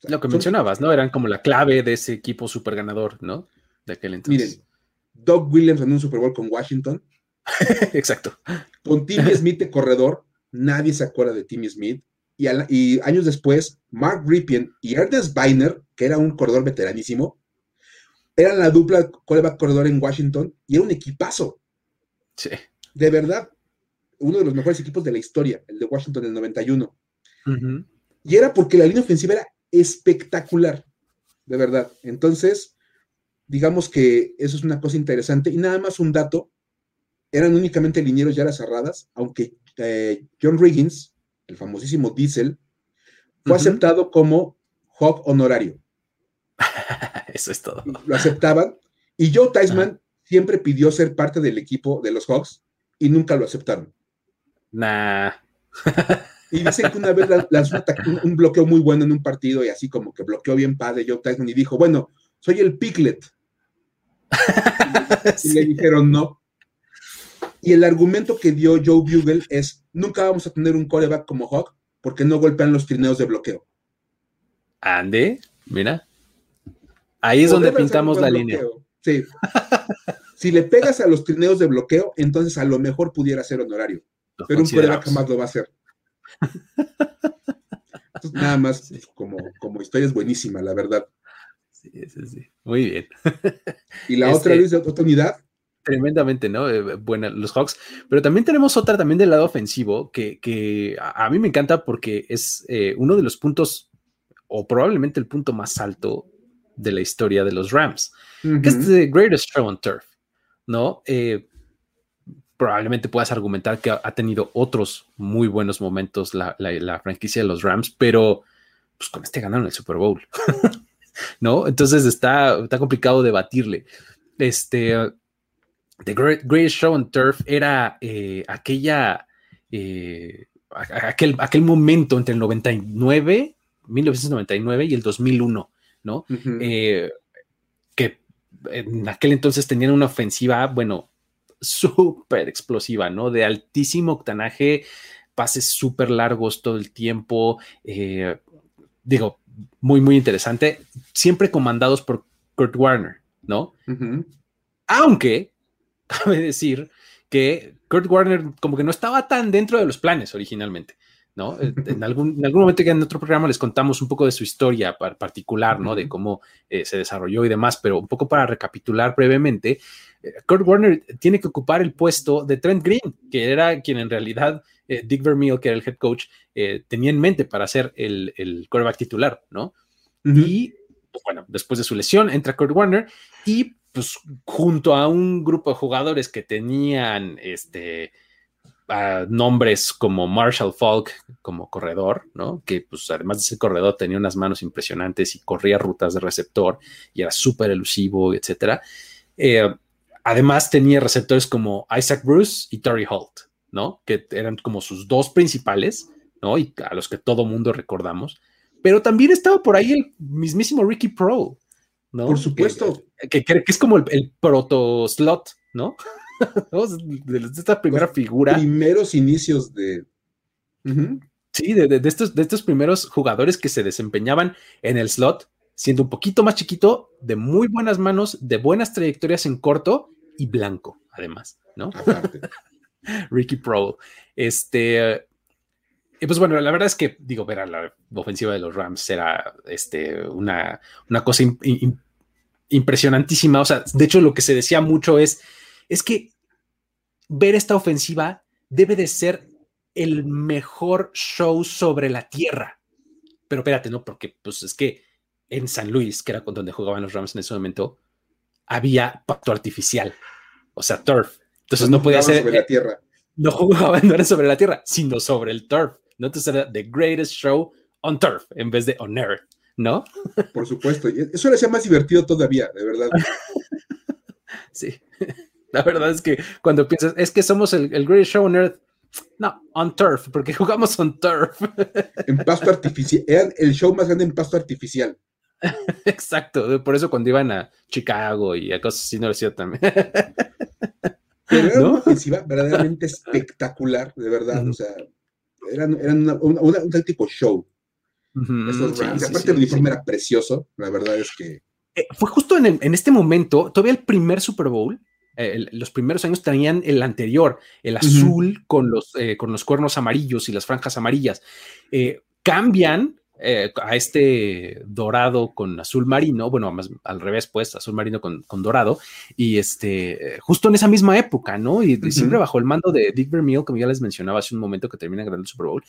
A: Lo que mencionabas, ¿no? Eran como la clave de ese equipo super ganador, ¿no? De aquel entonces.
B: Miren, Doug Williams en un Super Bowl con Washington.
A: Exacto.
B: Con Timmy Smith de corredor, nadie se acuerda de Timmy Smith. Y, años después, Mark Ripien y Ernest Biner, que era un corredor veteranísimo, eran la dupla coreback corredor en Washington y era un equipazo.
A: Sí.
B: De verdad, uno de los mejores equipos de la historia, el de Washington del 91. Y era porque la línea ofensiva era espectacular, de verdad. Entonces, digamos que eso es una cosa interesante. Y nada más un dato, eran únicamente linieros ya las cerradas, aunque eh, John Riggins, el famosísimo Diesel, fue aceptado como Hawk honorario.
A: eso es todo.
B: Lo aceptaban. Y Joe Theismann siempre pidió ser parte del equipo de los Hawks y nunca lo aceptaron.
A: Nah.
B: Y dicen que una vez lanzó un, bloqueo muy bueno en un partido y así como que bloqueó bien padre Joe Tyson y dijo, bueno, soy el Piglet. y le dijeron no. Y el argumento que dio Joe Bugle es, nunca vamos a tener un coreback como Hawk porque no golpean los trineos de bloqueo.
A: Ande, mira. Ahí es donde pintamos la línea.
B: Sí. si le pegas a los trineos de bloqueo, entonces a lo mejor pudiera ser honorario. pero un coreback jamás lo va a hacer nada más como, como historia es buenísima, la verdad.
A: Sí, sí, sí. Muy bien.
B: ¿Y la otra este, de otra unidad?
A: Tremendamente, ¿no? Eh, buena, los Hawks. Pero también tenemos otra también del lado ofensivo que, a, mí me encanta porque es eh, uno de los puntos, o probablemente el punto más alto de la historia de los Rams, que es The Greatest Show on Turf, ¿no? Eh, probablemente puedas argumentar que ha tenido otros muy buenos momentos la, franquicia de los Rams, pero pues con este ganaron el Super Bowl, ¿no? Entonces está, está complicado debatirle. Este, The Greatest Show on Turf era eh, aquella, eh, aquel, aquel momento entre el 99, 1999 y el 2001, ¿no? Eh, que en aquel entonces tenían una ofensiva, bueno, súper explosiva, ¿no? De altísimo octanaje, pases súper largos todo el tiempo. Eh, digo, muy, muy interesante. Siempre comandados por Kurt Warner, ¿no? Aunque, cabe decir que Kurt Warner como que no estaba tan dentro de los planes originalmente. ¿No? En algún, en algún momento que en otro programa les contamos un poco de su historia particular, ¿no? De cómo eh, se desarrolló y demás, pero un poco para recapitular brevemente, Kurt Warner tiene que ocupar el puesto de Trent Green, que era quien en realidad eh, Dick Vermeil, que era el head coach, eh, tenía en mente para ser el, el quarterback titular, ¿no? Y pues, bueno, después de su lesión entra Kurt Warner y pues junto a un grupo de jugadores que tenían este nombres como Marshall Falk como corredor, ¿no? Que pues además de ser corredor tenía unas manos impresionantes y corría rutas de receptor y era súper elusivo, etcétera. Eh, Además tenía receptores como Isaac Bruce y Terry Holt, ¿no? Que eran como sus dos principales, ¿no? Y a los que todo mundo recordamos. Pero también estaba por ahí el mismísimo Ricky Pro, ¿no?
B: Por supuesto.
A: Que, que, es como el, proto slot, ¿no? de, esta primera figura.
B: Primeros inicios de.
A: Sí, de, estos, de estos primeros jugadores que se desempeñaban en el slot, siendo un poquito más chiquito, de muy buenas manos, de buenas trayectorias en corto y blanco, además, ¿no? Ricky Pro. Este. Y pues bueno, la verdad es que, digo, ver a la ofensiva de los Rams era este, una, una cosa impresionantísima. O sea, de hecho, lo que se decía mucho es, es que ver esta ofensiva debe de ser el mejor show sobre la tierra. Pero espérate, ¿no? Porque pues es que en San Luis, que era donde jugaban los Rams en ese momento, había pacto artificial, o sea, turf. Entonces no, podía ser...
B: Sobre la tierra.
A: No jugaban, no era sobre la tierra, sino sobre el turf. ¿no? Entonces era The Greatest Show on Turf en vez de On Earth, ¿no?
B: Por supuesto. Eso le hacía más divertido todavía, de verdad.
A: sí. La verdad es que cuando piensas, es que somos el, Greatest Show on Earth, no, on turf, porque jugamos on turf.
B: En pasto artificial. Era el show más grande en pasto artificial.
A: Exacto. Por eso cuando iban a Chicago y a cosas así no lo hacía también.
B: Pero era una ofensiva verdaderamente espectacular, de verdad. O sea, eran, eran un auténtico show. aparte el uniforme era precioso, la verdad es que...
A: Eh, fue justo en, en, este momento, todavía el primer Super Bowl, eh, los primeros años tenían el anterior, el azul con, los, eh, con los cuernos amarillos y las franjas amarillas. cambian a este dorado con azul marino, bueno, más al revés, pues, azul marino con, con dorado, y este, justo en esa misma época, ¿no? Y, siempre bajo el mando de Dick Vermeil, como ya les mencionaba hace un momento que termina ganando el Super Bowl.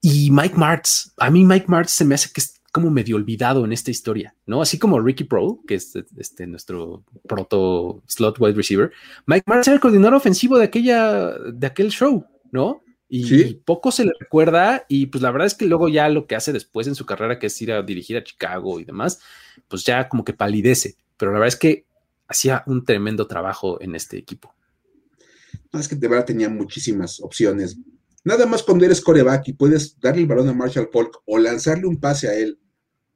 A: Y Mike Martz, a mí Mike Martz se me hace que es como medio olvidado en esta historia, ¿no? Así como Ricky Pro, que es este, nuestro proto slot wide receiver, Mike Martz era el coordinador ofensivo de aquella, de aquel show, ¿no? Y, poco se le recuerda y pues la verdad es que luego ya lo que hace después en su carrera, que es ir a dirigir a Chicago y demás, pues ya como que palidece, pero la verdad es que hacía un tremendo trabajo en este equipo.
B: No, es que de verdad tenía muchísimas opciones. Nada más cuando eres coreback y puedes darle el balón a Marshall Polk o lanzarle un pase a él,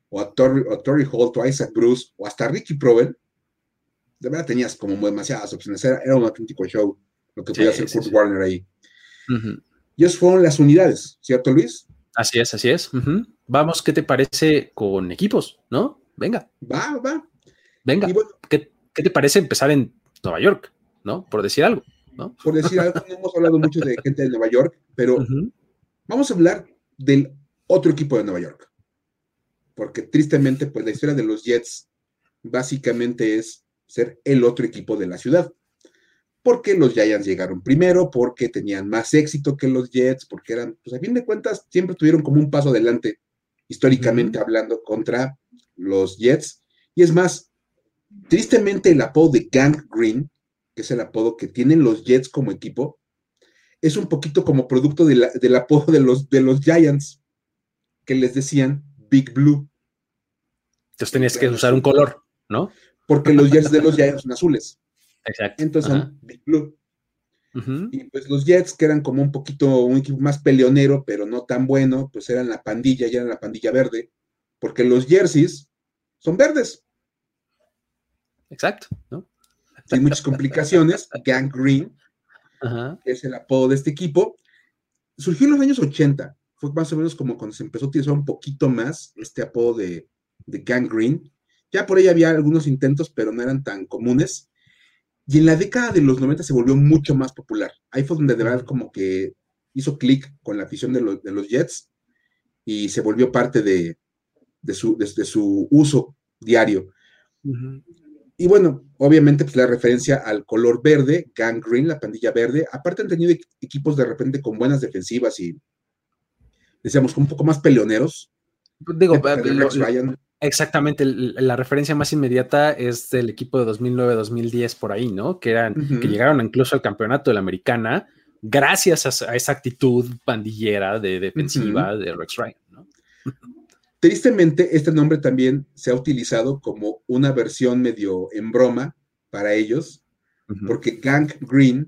B: o a Torrey, Holt, o a Isaac Bruce, o hasta Ricky Provel, de verdad tenías como demasiadas opciones. Era, un auténtico show lo que podía hacer Kurt Warner ahí. Y esas fueron las unidades, ¿cierto, Luis?
A: Así es, así es. Vamos, ¿qué te parece con equipos? ¿No? Venga.
B: Va, va.
A: Venga. ¿Qué, ¿Qué, te parece empezar en Nueva York? ¿No? Por decir algo.
B: Por decir algo, no hemos hablado mucho de gente de Nueva York, pero vamos a hablar del otro equipo de Nueva York. Porque tristemente, pues la historia de los Jets básicamente es ser el otro equipo de la ciudad. Porque los Giants llegaron primero, porque tenían más éxito que los Jets, porque eran, pues a fin de cuentas, siempre tuvieron como un paso adelante, históricamente hablando, contra los Jets. Y es más, tristemente el apodo de Gang Green que es el apodo que tienen los Jets como equipo, es un poquito como producto del apodo de los, de los Giants, que les decían Big Blue.
A: Entonces tenías que usar un color, ¿no?
B: Porque los Jets de los Giants son azules. Exacto. Entonces son Big Blue. Y pues los Jets, que eran como un poquito, un equipo más peleonero, pero no tan bueno, pues eran la pandilla, ya eran la pandilla verde, porque los jerseys son verdes.
A: Exacto, ¿no?
B: Hay muchas complicaciones. Gang Green, es el apodo de este equipo. Surgió en los años 80, fue más o menos como cuando se empezó a utilizar un poquito más este apodo de, Gang Green. Ya por ahí había algunos intentos, pero no eran tan comunes. Y en la década de los 90 se volvió mucho más popular. Ahí fue donde de verdad como que hizo clic con la afición de, los Jets y se volvió parte de, su, su, uso diario. Y bueno, obviamente, pues la referencia al color verde, Gang Green, la pandilla verde. Aparte han tenido equipos de repente con buenas defensivas y, decíamos, un poco más peleoneros.
A: Digo, exactamente, la referencia más inmediata es del equipo de 2009-2010 por ahí, ¿no? Que eran, que llegaron incluso al campeonato de la americana gracias a, esa actitud pandillera de defensiva de Rex Ryan, ¿no?
B: Tristemente, este nombre también se ha utilizado como una versión medio en broma para ellos, porque Gang Green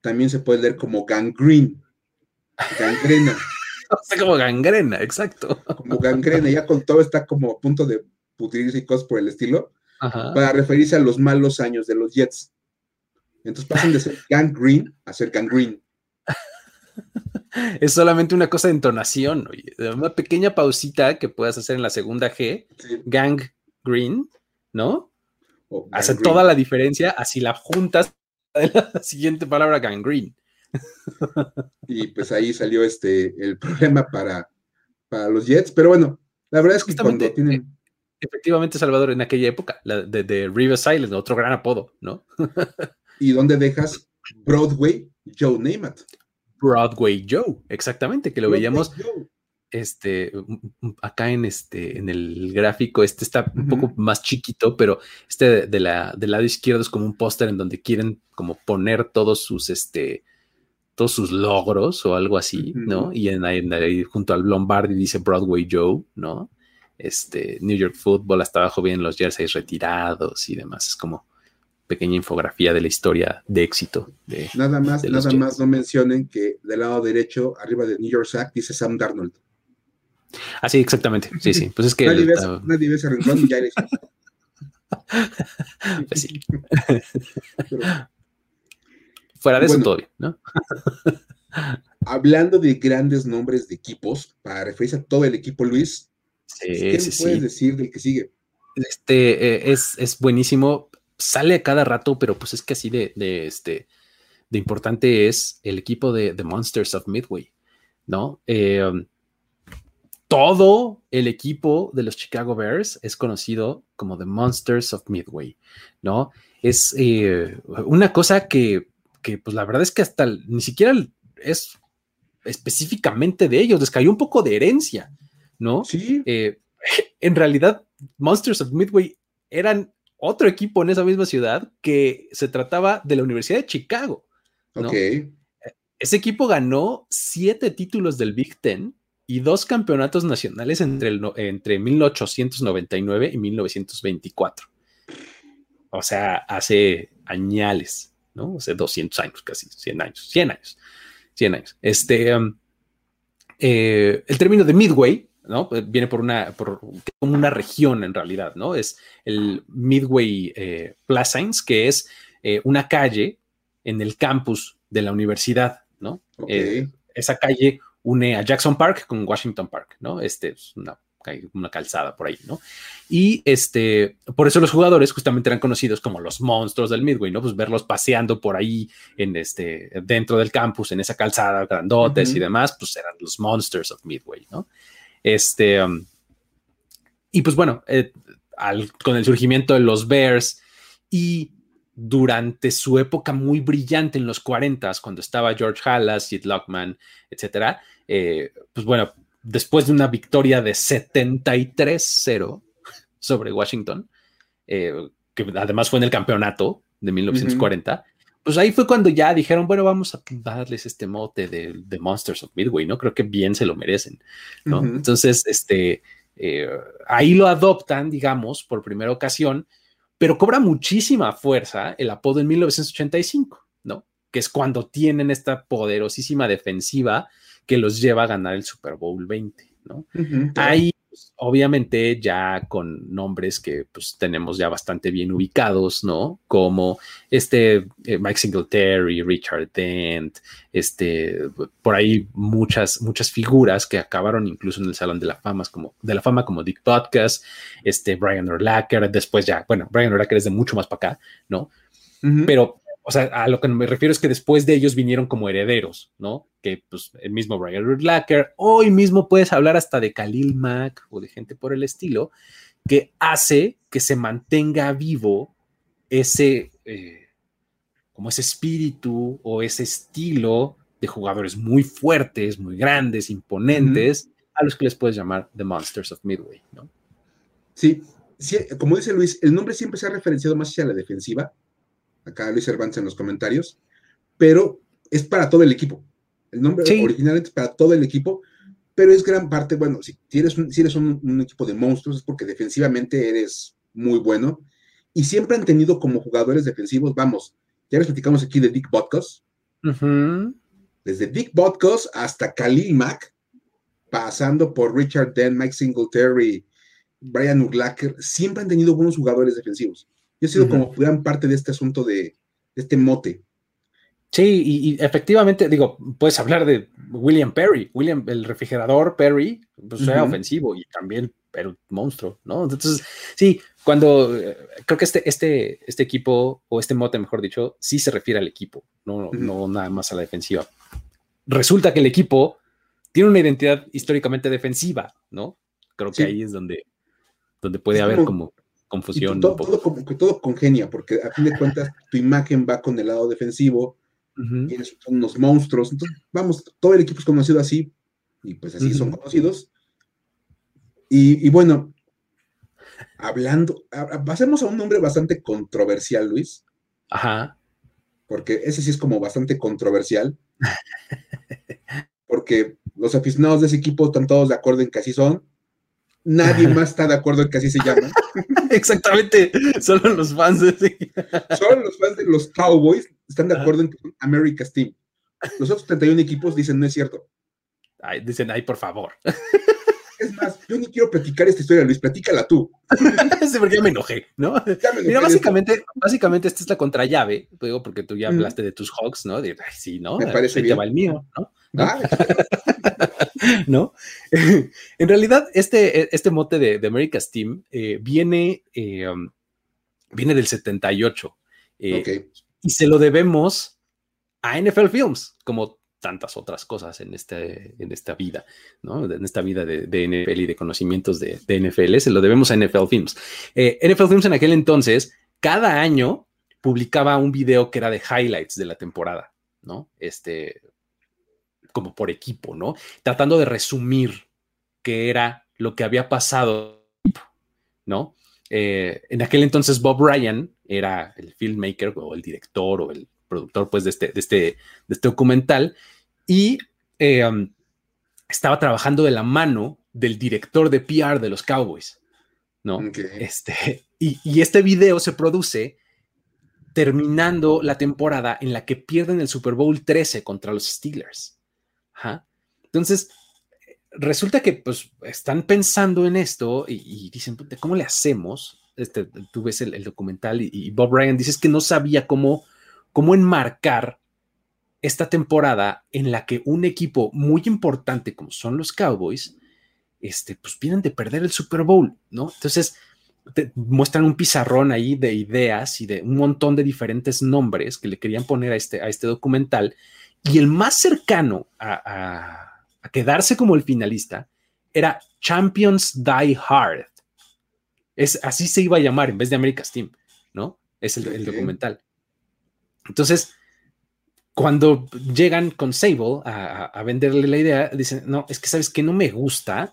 B: también se puede leer como gangrene, gangrena.
A: o sea, como gangrena, exacto.
B: Como gangrena, ya con todo está como a punto de pudrirse y cosas por el estilo, para referirse a los malos años de los Jets. Entonces pasan de ser Gang Green a ser gangrene
A: es solamente una cosa de entonación, una pequeña pausita que puedas hacer en la segunda G, gang green, ¿no? Hace toda la diferencia, así la juntas la siguiente palabra gangrene.
B: y pues ahí salió este el problema para, para los Jets, pero bueno, la verdad es que cuando tienen... Eh,
A: efectivamente, Salvador, en aquella época, de, de Riverside, otro gran apodo, ¿no?
B: ¿Y dónde dejas Broadway Joe Namath.
A: Broadway Joe, exactamente, que lo veíamos este acá en este en el gráfico este está un poco más chiquito pero este de la del lado izquierdo es como un póster en donde quieren como poner todos sus este todos sus logros o algo así no y en, ahí junto al Lombardi dice Broadway Joe no este New York Football hasta abajo vienen los jerseys retirados y demás es como pequeña infografía de la historia de éxito de
B: nada más nada más no mencionen que del lado derecho arriba de New York Sack dice Sam Darnold
A: Ah, sí, exactamente. Sí, sí. Pues es que.
B: Nadie, ve, ese rincón y ya eres.
A: pues sí. Fuera de eso todo bien, ¿no?
B: hablando de grandes nombres de equipos, para referirse a todo el equipo, Luis,
A: sí,
B: ¿qué
A: sí,
B: puedes decir del que sigue?
A: Este eh, es, es, buenísimo. Sale a cada rato, pero pues es que así de, de este de importante es el equipo de The Monsters of Midway, ¿no? Eh, todo el equipo de los Chicago Bears es conocido como The Monsters of Midway, ¿no? Es eh, una cosa que, pues la verdad es que hasta ni siquiera es específicamente de ellos, les cayó un poco de herencia, ¿no?
B: Sí.
A: Eh, en realidad, Monsters of Midway eran otro equipo en esa misma ciudad que se trataba de la Universidad de Chicago. Ese equipo ganó siete títulos del Big Ten y dos campeonatos nacionales entre, el, entre 1899 y 1924. O sea, hace añales, ¿no? Hace 200 años, casi 100 años, 100 años, 100 años. Este, um, eh, el término de Midway, ¿no? Pues viene por una, por, como una región en realidad, ¿no? Es el Midway eh, Plaza, que es eh, una calle en el campus de la universidad, ¿no?
B: Okay.
A: esa calle une a Jackson Park con Washington Park, ¿no? Este es una, una, calzada por ahí, ¿no? Y este, por eso los jugadores justamente eran conocidos como los monstruos del Midway, ¿no? Pues verlos paseando por ahí en este, dentro del campus, en esa calzada, grandotes uh -huh. y demás, pues eran los monsters of Midway, ¿no? Este, um, y pues bueno, eh, con el surgimiento de los Bears y durante su época muy brillante en los 40, cuando estaba George Halas, Sid Lockman, etcétera, eh, pues bueno, después de una victoria de 73-0 sobre Washington, eh, que además fue en el campeonato de 1940, uh -huh. Pues ahí fue cuando ya dijeron, bueno, vamos a darles este mote de, de Monsters of Midway, ¿no? Creo que bien se lo merecen, ¿no? Uh -huh. Entonces, este, eh, ahí lo adoptan, digamos, por primera ocasión, pero cobra muchísima fuerza el apodo en 1985, ¿no? Que es cuando tienen esta poderosísima defensiva que los lleva a ganar el Super Bowl 20, ¿no? Uh -huh. Ahí, pues, obviamente, ya con nombres que pues tenemos ya bastante bien ubicados, ¿no? Como este eh, Mike Singletary, Richard Dent, este, por ahí muchas, muchas figuras que acabaron incluso en el Salón de la Fama, como, de la Fama, como Dick Podcast, este Brian Urlacher, después ya, bueno, Brian Urlacher es de mucho más para acá, ¿no? Uh -huh. Pero o sea, a lo que me refiero es que después de ellos vinieron como herederos, ¿no? Que pues el mismo Brian Urlacher, hoy mismo puedes hablar hasta de Khalil Mack o de gente por el estilo, que hace que se mantenga vivo ese, eh, como ese espíritu o ese estilo de jugadores muy fuertes, muy grandes, imponentes, a los que les puedes llamar The Monsters of Midway, ¿no?
B: Sí, sí, como dice Luis, el nombre siempre se ha referenciado más hacia la defensiva, acá Luis Cervantes en los comentarios, pero es para todo el equipo. El nombre sí. originalmente es para todo el equipo, pero es gran parte, bueno, si eres, un, si eres un, un, equipo de monstruos es porque defensivamente eres muy bueno y siempre han tenido como jugadores defensivos, vamos, ya les platicamos aquí de Dick Butkus, uh -huh. desde Dick Butkus hasta Khalil Mack, pasando por Richard Dent, Mike Singletary, Brian Urlacher, siempre han tenido buenos jugadores defensivos. Y ha sido uh -huh. como gran parte de este asunto de, de este mote.
A: Sí, y, y, efectivamente, digo, puedes hablar de William Perry, William, el refrigerador Perry, pues uh -huh. era ofensivo y también era un monstruo, ¿no? Entonces, sí, cuando eh, creo que este, este, este equipo, o este mote, mejor dicho, sí se refiere al equipo, no, uh -huh. no nada más a la defensiva. Resulta que el equipo tiene una identidad históricamente defensiva, ¿no? Creo que sí. ahí es donde, donde puede es haber como, como confusión.
B: Todo, todo, como que todo congenia, porque a fin de cuentas tu imagen va con el lado defensivo, son unos monstruos. Entonces, vamos, todo el equipo es conocido así, y pues así son conocidos. Y, bueno, hablando, pasemos a un nombre bastante controversial, Luis.
A: Ajá.
B: Porque ese sí es como bastante controversial. porque los aficionados de ese equipo están todos de acuerdo en que así son. Nadie más está de acuerdo en que así se llama.
A: Exactamente, solo los fans de
B: Solo los fans de los Cowboys están de acuerdo en que son America's Team. Los otros 31 equipos dicen no es cierto.
A: dicen, ay, por favor.
B: Es más, yo ni quiero platicar esta historia, Luis, platícala tú.
A: sí, porque ya me enojé, ¿no? Mira, básicamente, básicamente esta es la contrallave, digo, porque tú ya hablaste de tus Hawks, ¿no? De, ay, sí, ¿no?
B: Me parece
A: Ahí bien. va el mío, ¿no? ¿No? en realidad, este, este mote de, America's Team eh, viene, eh, um, viene del 78. Eh, y se lo debemos a NFL Films, como tantas otras cosas en, este, en esta vida, ¿no? En esta vida de, NFL y de conocimientos de, NFL, se lo debemos a NFL Films. NFL Films en aquel entonces, cada año publicaba un video que era de highlights de la temporada, ¿no? Este, como por equipo, ¿no? Tratando de resumir qué era lo que había pasado, ¿no? Eh, en aquel entonces Bob Ryan era el filmmaker o el director o el productor pues de este, de este, de este documental y eh, um, estaba trabajando de la mano del director de PR de los Cowboys, ¿no? Este, y, y, este video se produce terminando la temporada en la que pierden el Super Bowl 13 contra los Steelers. Entonces, resulta que pues están pensando en esto y, dicen, ¿cómo le hacemos? Este, tú ves el, documental y, Bob Ryan dice que no sabía cómo, cómo enmarcar esta temporada en la que un equipo muy importante como son los Cowboys, este, pues vienen de perder el Super Bowl, ¿no? Entonces, muestran un pizarrón ahí de ideas y de un montón de diferentes nombres que le querían poner a este, a este documental y el más cercano a, quedarse como el finalista era Champions Die Hard. Es, así se iba a llamar en vez de America's Team, ¿no? Es el, documental. Entonces, cuando llegan con Sable a, venderle la idea, dicen, no, es que sabes que no me gusta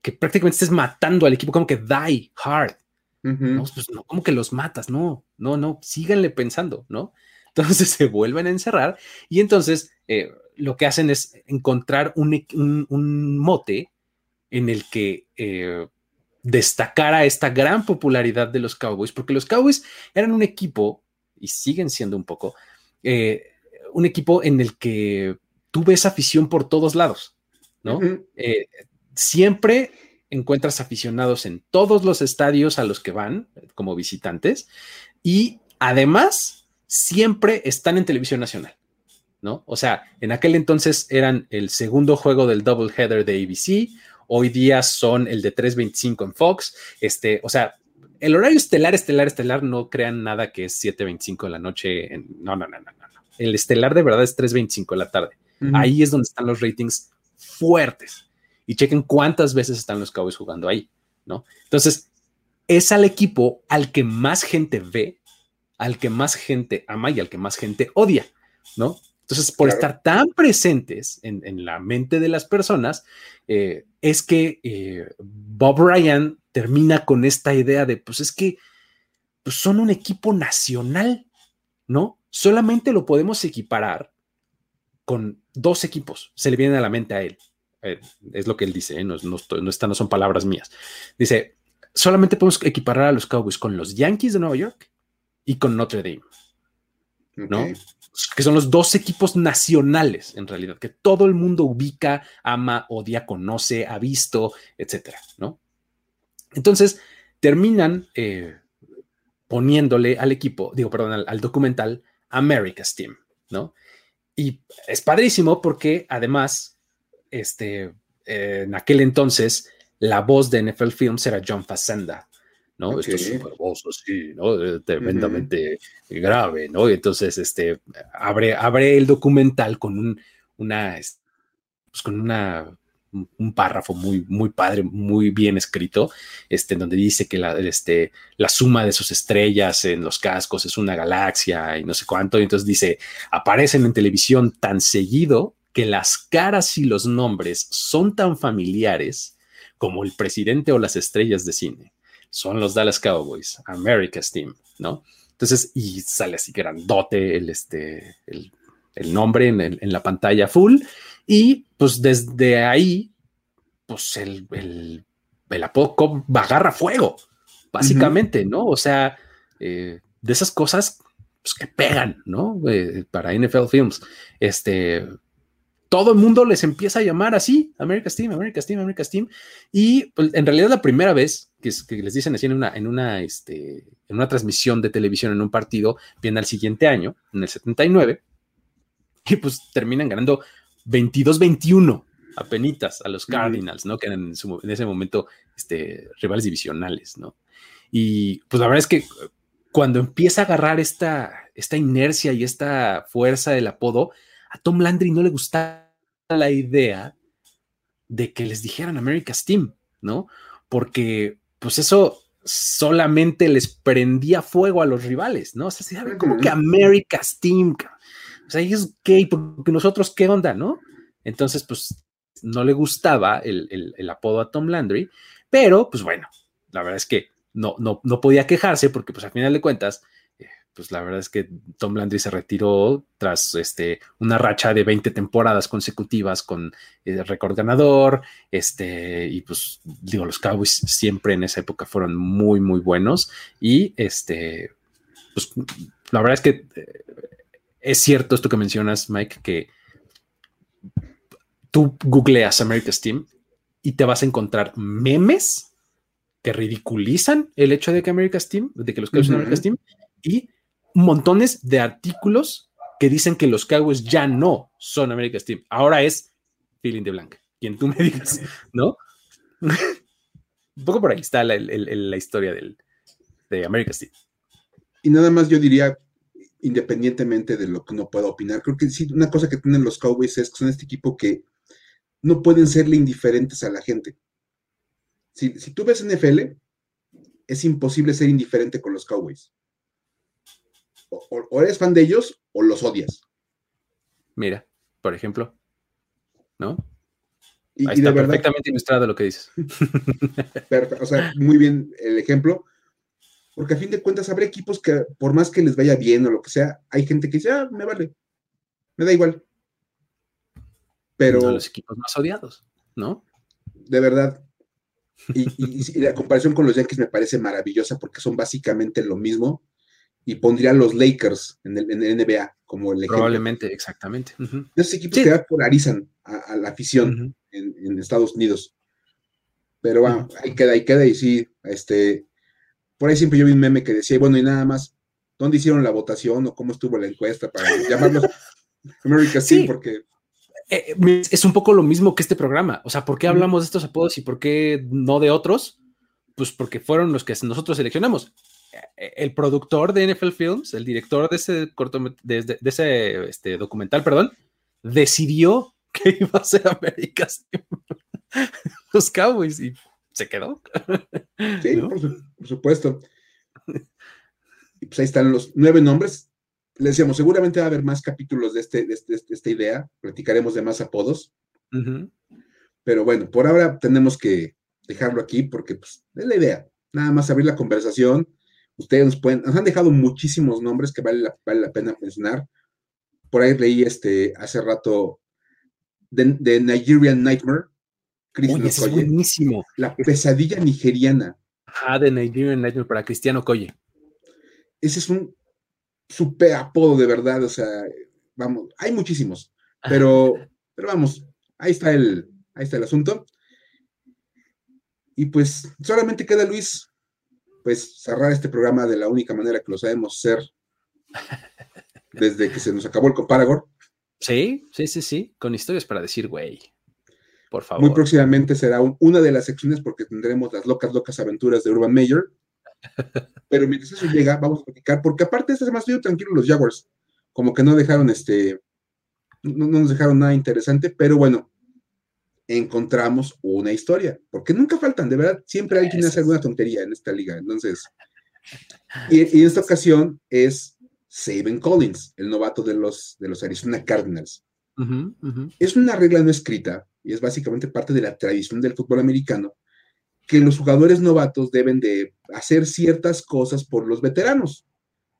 A: que prácticamente estés matando al equipo como que die hard. no, pues no, como que los matas, no, no, no, síganle pensando, ¿no? Entonces se vuelven a encerrar y entonces eh, lo que hacen es encontrar un, mote en el que eh, destacara esta gran popularidad de los Cowboys, porque los Cowboys eran un equipo, y siguen siendo un poco, eh, un equipo en el que tú ves afición por todos lados, ¿no? siempre encuentras aficionados en todos los estadios a los que van como visitantes y además siempre están en televisión nacional, ¿no? O sea, en aquel entonces eran el segundo juego del double header de ABC, hoy día son el de 3.25 en Fox, este, o sea, el horario estelar, estelar, estelar, no crean nada que es 7.25 de la noche, no, no, no, no, no, el estelar de verdad es 3.25 de la tarde, ahí es donde están los ratings fuertes, y chequen cuántas veces están los Cowboys jugando ahí, ¿no? Entonces, es al equipo al que más gente ve al que más gente ama y al que más gente odia, ¿no? Entonces, por estar tan presentes en, la mente de las personas, eh, es que eh, Bob Ryan termina con esta idea de, pues es que pues son un equipo nacional, ¿no? Solamente lo podemos equiparar con dos equipos, se le viene a la mente a él. Eh, es lo que él dice, no, no, no son palabras mías. Dice, solamente podemos equiparar a los Cowboys con los Yankees de Nueva York y con Notre Dame. ¿No? Que son los dos equipos nacionales, en realidad, que todo el mundo ubica, ama, odia, conoce, ha visto, etcétera, ¿no? Entonces, terminan eh, poniéndole al equipo, digo, perdón, al, documental America's Team, ¿no? Y es padrísimo porque además, este, en aquel entonces, la voz de NFL Films era John Facenda, ¿no? Esto es súper así, ¿no? Tremendamente grave, ¿no? Y entonces, este, abre, abre el documental con un, una, pues con una un párrafo muy, muy padre, muy bien escrito, este, donde dice que la, este, la suma de sus estrellas en los cascos es una galaxia y no sé cuánto. Y entonces dice, aparecen en televisión tan seguido que las caras y los nombres son tan familiares como el presidente o las estrellas de cine. Son los Dallas Cowboys, America's Team, ¿no? Entonces, y sale así grandote el, este, el, nombre en, en la pantalla full y pues desde ahí, pues el, el, el apodo agarra fuego, básicamente, ¿no? O sea, eh, de esas cosas pues, que pegan, ¿no? Eh, para NFL Films. Este, todo el mundo les empieza a llamar así, America's Team, America's Team, America's Team. Y pues, en realidad la primera vez que, que, les dicen así en una, en, una, este, en una transmisión de televisión en un partido, viene al siguiente año, en el 79, y pues terminan ganando 22-21 apenitas a los Cardinals, ¿no? Que eran en, ese momento este, rivales divisionales, ¿no? Y pues la verdad es que cuando empieza a agarrar esta, esta inercia y esta fuerza del apodo, a Tom Landry no le gustaba la idea de que les dijeran America's Team, ¿no? Porque pues eso solamente les prendía fuego a los rivales, ¿no? O sea, como que America's Team, o sea, es gay, porque nosotros, ¿qué onda, no? Entonces, pues, no le gustaba el, apodo a Tom Landry, pero, pues bueno, la verdad es que no, no, no podía quejarse porque, pues, al final de cuentas, pues la verdad es que Tom Landry se retiró tras este, una racha de 20 temporadas consecutivas con el récord ganador, este, y pues digo, los Cowboys siempre en esa época fueron muy, muy buenos y este, pues la verdad es que eh, es cierto esto que mencionas, Mike, que tú googleas America's Team y te vas a encontrar memes que ridiculizan el hecho de que America's Team, de que los Cowboys son America's Team, y montones de artículos que dicen que los Cowboys ya no son America's Team. Ahora es Feeling de Blanc, quien tú me digas, ¿no? Un poco por ahí está la, historia del, de America's Team.
B: Y nada más yo diría, independientemente de lo que uno pueda opinar. Creo que sí, una cosa que tienen los Cowboys es que son este equipo que no pueden serle indiferentes a la gente. Si, tú ves NFL, es imposible ser indiferente con los Cowboys. O, eres fan de ellos o los odias.
A: Mira, por ejemplo, ¿no? Y, Ahí está perfectamente ilustrado lo que dices.
B: o sea, muy bien el ejemplo porque a fin de cuentas habrá equipos que por más que les vaya bien o lo que sea, hay gente que dice, ah, me vale, me da igual. Pero...
A: Son los equipos más odiados, ¿no?
B: De verdad. Y, la comparación con los Yankees me parece maravillosa porque son básicamente lo mismo y pondría los Lakers en el, NBA como el
A: ejemplo. Probablemente, exactamente.
B: Esos equipos que polarizan a, la afición en, Estados Unidos. Pero bueno, ahí queda, ahí queda y sí, este, por ahí siempre yo vi un meme que decía, bueno, y nada más, ¿dónde hicieron la votación o cómo estuvo la encuesta para llamarlos America sí. Porque
A: eh, eh, es un poco lo mismo que este programa. O sea, ¿por qué hablamos de estos apodos y por qué no de otros? Pues porque fueron los que nosotros seleccionamos. Eh, el productor de NFL Films, el director de ese corto, de, ese este, documental, perdón, decidió que iba a ser America's los Cowboys y se quedó.
B: Sí, por, supuesto. Y pues ahí están los nueve nombres. Le decíamos, seguramente va a haber más capítulos de, este, de, este, esta idea. Platicaremos de más apodos. Pero bueno, por ahora tenemos que dejarlo aquí porque pues, es la idea. Nada más abrir la conversación. Ustedes nos pueden, nos han dejado muchísimos nombres que vale la, vale la pena mencionar. Por ahí leí este hace rato de Nigerian Nightmare,
A: es buenísimo.
B: La pesadilla nigeriana.
A: Ah, de Nigerian Nightmare para Cristiano Coye.
B: Ese es un super apodo de verdad, o sea, vamos, hay muchísimos, pero, pero vamos, ahí está el, ahí está el asunto. Y pues solamente queda Luis, pues cerrar este programa de la única manera que lo sabemos hacer desde que se nos acabó el Comparagor.
A: Sí, sí, sí, sí, con historias para decir, güey. Por favor.
B: Muy próximamente será una de las secciones porque tendremos las locas, locas aventuras de Urban Mayor. Pero mientras eso llega, vamos a platicar, porque aparte esta semana estoy tranquilo los Jaguars, como que no dejaron este, no, nos dejaron nada interesante, pero bueno, encontramos una historia, porque nunca faltan, de verdad, siempre hay quien hace alguna tontería en esta liga. Entonces, y, en esta ocasión es Saban Collins, el novato de los, de los Arizona Cardinals. Es una regla no escrita y es básicamente parte de la tradición del fútbol americano que los jugadores novatos deben de hacer ciertas cosas por los veteranos,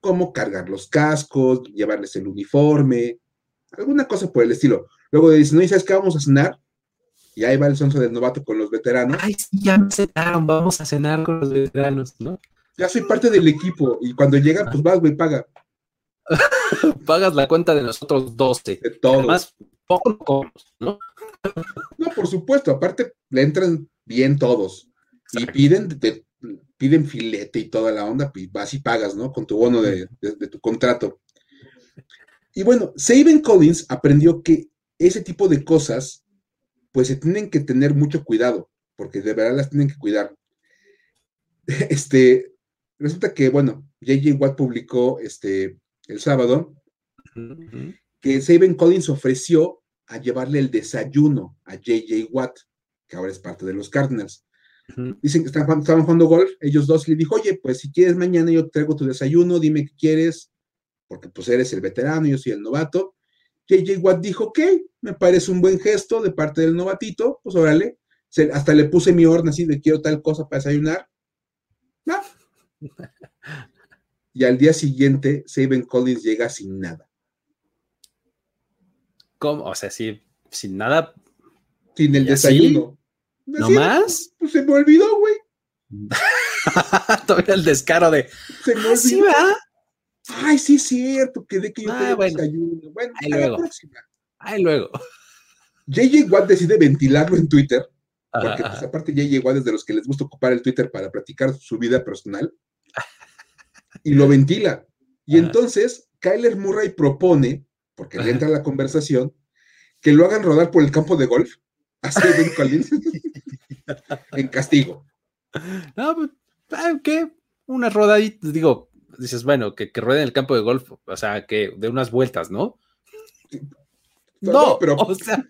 B: como cargar los cascos, llevarles el uniforme, alguna cosa por el estilo. Luego dicen, no, ¿y sabes qué vamos a cenar? Y ahí va el sonso del novato con los veteranos.
A: Ay, sí, ya me cenaron, vamos a cenar con los veteranos, ¿no?
B: Ya soy parte del equipo y cuando llegan, pues vas, güey, paga.
A: Pagas la cuenta de nosotros 12.
B: De todos.
A: Además, poco ¿no?
B: No, por supuesto, aparte le entran bien todos y piden, piden filete y toda la onda, pues vas y pagas, ¿no? Con tu bono de, tu contrato. Y bueno, Saban Collins aprendió que ese tipo de cosas, pues se tienen que tener mucho cuidado, porque de verdad las tienen que cuidar. Este, resulta que, bueno, J.J. Watt publicó este, el sábado que Saban Collins ofreció a llevarle el desayuno a J.J. Watt, que ahora es parte de los Cardinals. Dicen que estaban, jugando golf, ellos dos le dijo, oye, pues si quieres mañana yo traigo tu desayuno, dime qué quieres, porque pues eres el veterano, yo soy el novato. JJ Watt dijo, ok, me parece un buen gesto de parte del novatito, pues órale, hasta le puse mi orden así de quiero tal cosa para desayunar. Y al día siguiente, Saban Collins llega sin nada.
A: ¿Cómo? O sea, sí, sin nada.
B: Sin el desayuno.
A: ¿No más?
B: Pues se me olvidó, güey.
A: Todavía el descaro de.
B: Se me olvidó. Ay, sí, es cierto, que de que yo ah, bueno. desayuno. Bueno,
A: ahí luego. la próxima. Ahí luego.
B: JJ Watt decide ventilarlo en Twitter, porque pues, aparte JJ Watt es de los que les gusta ocupar el Twitter para platicar su vida personal, y lo ventila. Y entonces Kyler Murray propone, porque le entra la conversación, que lo hagan rodar por el campo de golf, así en castigo.
A: No, pues, ¿qué? Una rodadita, digo, dices, bueno, que, que ruede en el campo de golf, o sea, que de unas vueltas, ¿no? No, pero. O sea,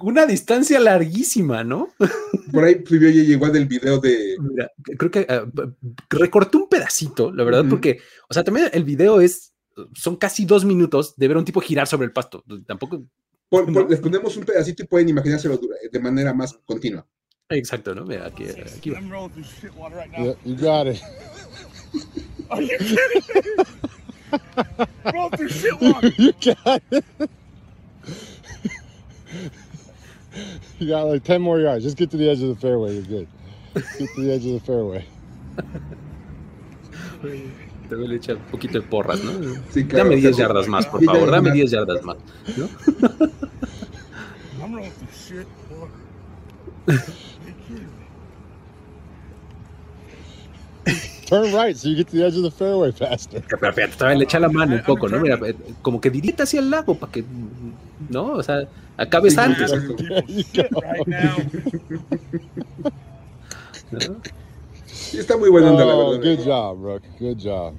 A: una distancia larguísima, ¿no?
B: Por ahí ya llegó del video de.
A: Mira, creo que uh, recorté un pedacito, la verdad, porque, o sea, también el video es. Son casi dos minutos de ver a un tipo girar sobre el pasto. Tampoco.
B: Les ponemos un pedacito y pueden imaginárselo de manera más continua.
A: Exacto, ¿no? Mira, aquí, aquí va.
C: Yeah, you got it. Are you kidding me? Roll through shit water. You got it. you got like 10 more yards. Just get to the edge of the fairway. You're good. Get to the edge of the fairway.
A: Te voy a echar un poquito de porras, ¿no? Sí, claro, Dame 10 yardas más, por favor. Dame 10 yardas más. ¿no? I'm rolling shit
C: Turn right so you get to the edge of the fairway faster.
A: Pero fíjate, todavía le echa la mano un poco, ¿no? Mira, eh, como que dirita hacia el lago para que, ¿no? O sea, acabes antes.
B: Sí, está muy buena onda, la
C: oh, verdad. Good job, Rook. Good job.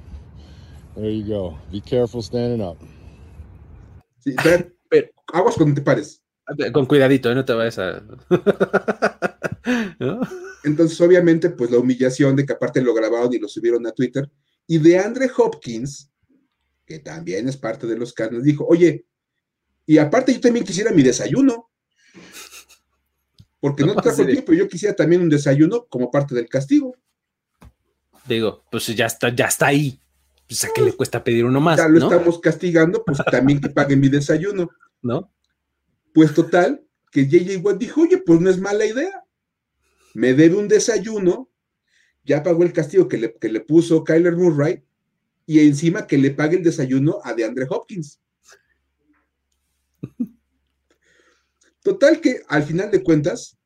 C: There you go. Be careful standing up.
B: Sí, pero, pero, aguas cuando te pares.
A: Con cuidadito, ¿eh? no te vayas a.
B: Entonces, obviamente, pues la humillación de que aparte lo grabaron y lo subieron a Twitter. Y de Andre Hopkins, que también es parte de los carnes, dijo: Oye, y aparte yo también quisiera mi desayuno. Porque no, trajo tiempo, yo quisiera también un desayuno como parte del castigo.
A: Digo, pues ya está, ya está ahí. Pues a qué le cuesta pedir uno más.
B: Ya lo estamos castigando, pues también que paguen mi desayuno.
A: ¿No?
B: Pues total, que JJ Watt dijo, oye, pues no es mala idea. Me debe un desayuno, ya pagó el castigo que le, que le puso Kyler Murray, y encima que le pague el desayuno a DeAndre Hopkins. Total que al final de cuentas,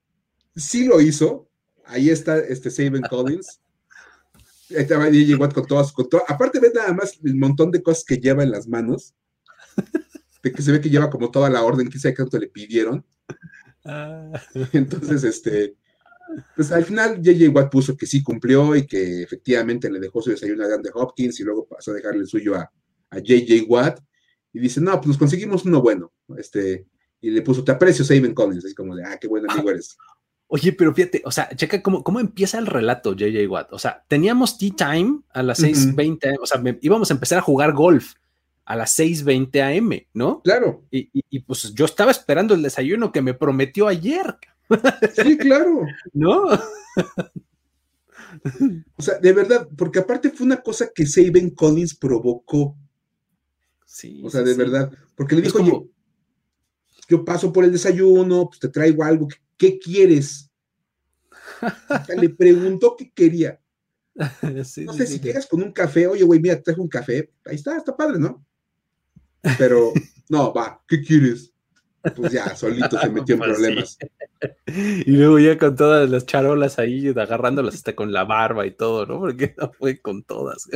B: sí lo hizo. Ahí está este Saban Collins. Estaba DJ Watt con todas, todo. Aparte, ve nada más el montón de cosas que lleva en las manos que se ve que lleva como toda la orden que sé cuánto le pidieron. Ah. Entonces, este, pues al final JJ Watt puso que sí cumplió y que efectivamente le dejó su desayuno a DeAndre Hopkins y luego pasó a dejarle el suyo a, a JJ Watt y dice, no, pues nos conseguimos uno bueno, este, Y le puso, te aprecio, Saben Collins, así como de, ah, qué buen amigo eres.
A: Oye, pero fíjate, o sea, checa cómo, cómo empieza el relato, JJ Watt. O sea, teníamos tea time a las 6:20, o sea, íbamos a empezar a jugar golf a las 6:20 AM, ¿no?
B: Claro.
A: Y, y, pues yo estaba esperando el desayuno que me prometió ayer.
B: Sí, claro.
A: ¿No?
B: O sea, de verdad, porque aparte fue una cosa que Saben Collins provocó.
A: Sí.
B: O sea, de verdad, porque le dijo, como... yo paso por el desayuno, pues te traigo algo, ¿qué quieres? le preguntó qué quería. no sé si llegas con un café, oye, güey, mira, te traigo un café, ahí está, está padre, ¿no? Pero, no, va, ¿qué quieres? Pues ya, solito se metió en pues problemas.
A: Y luego ya con todas las charolas ahí, agarrándolas hasta con la barba y todo, ¿no? Porque no fue con todas.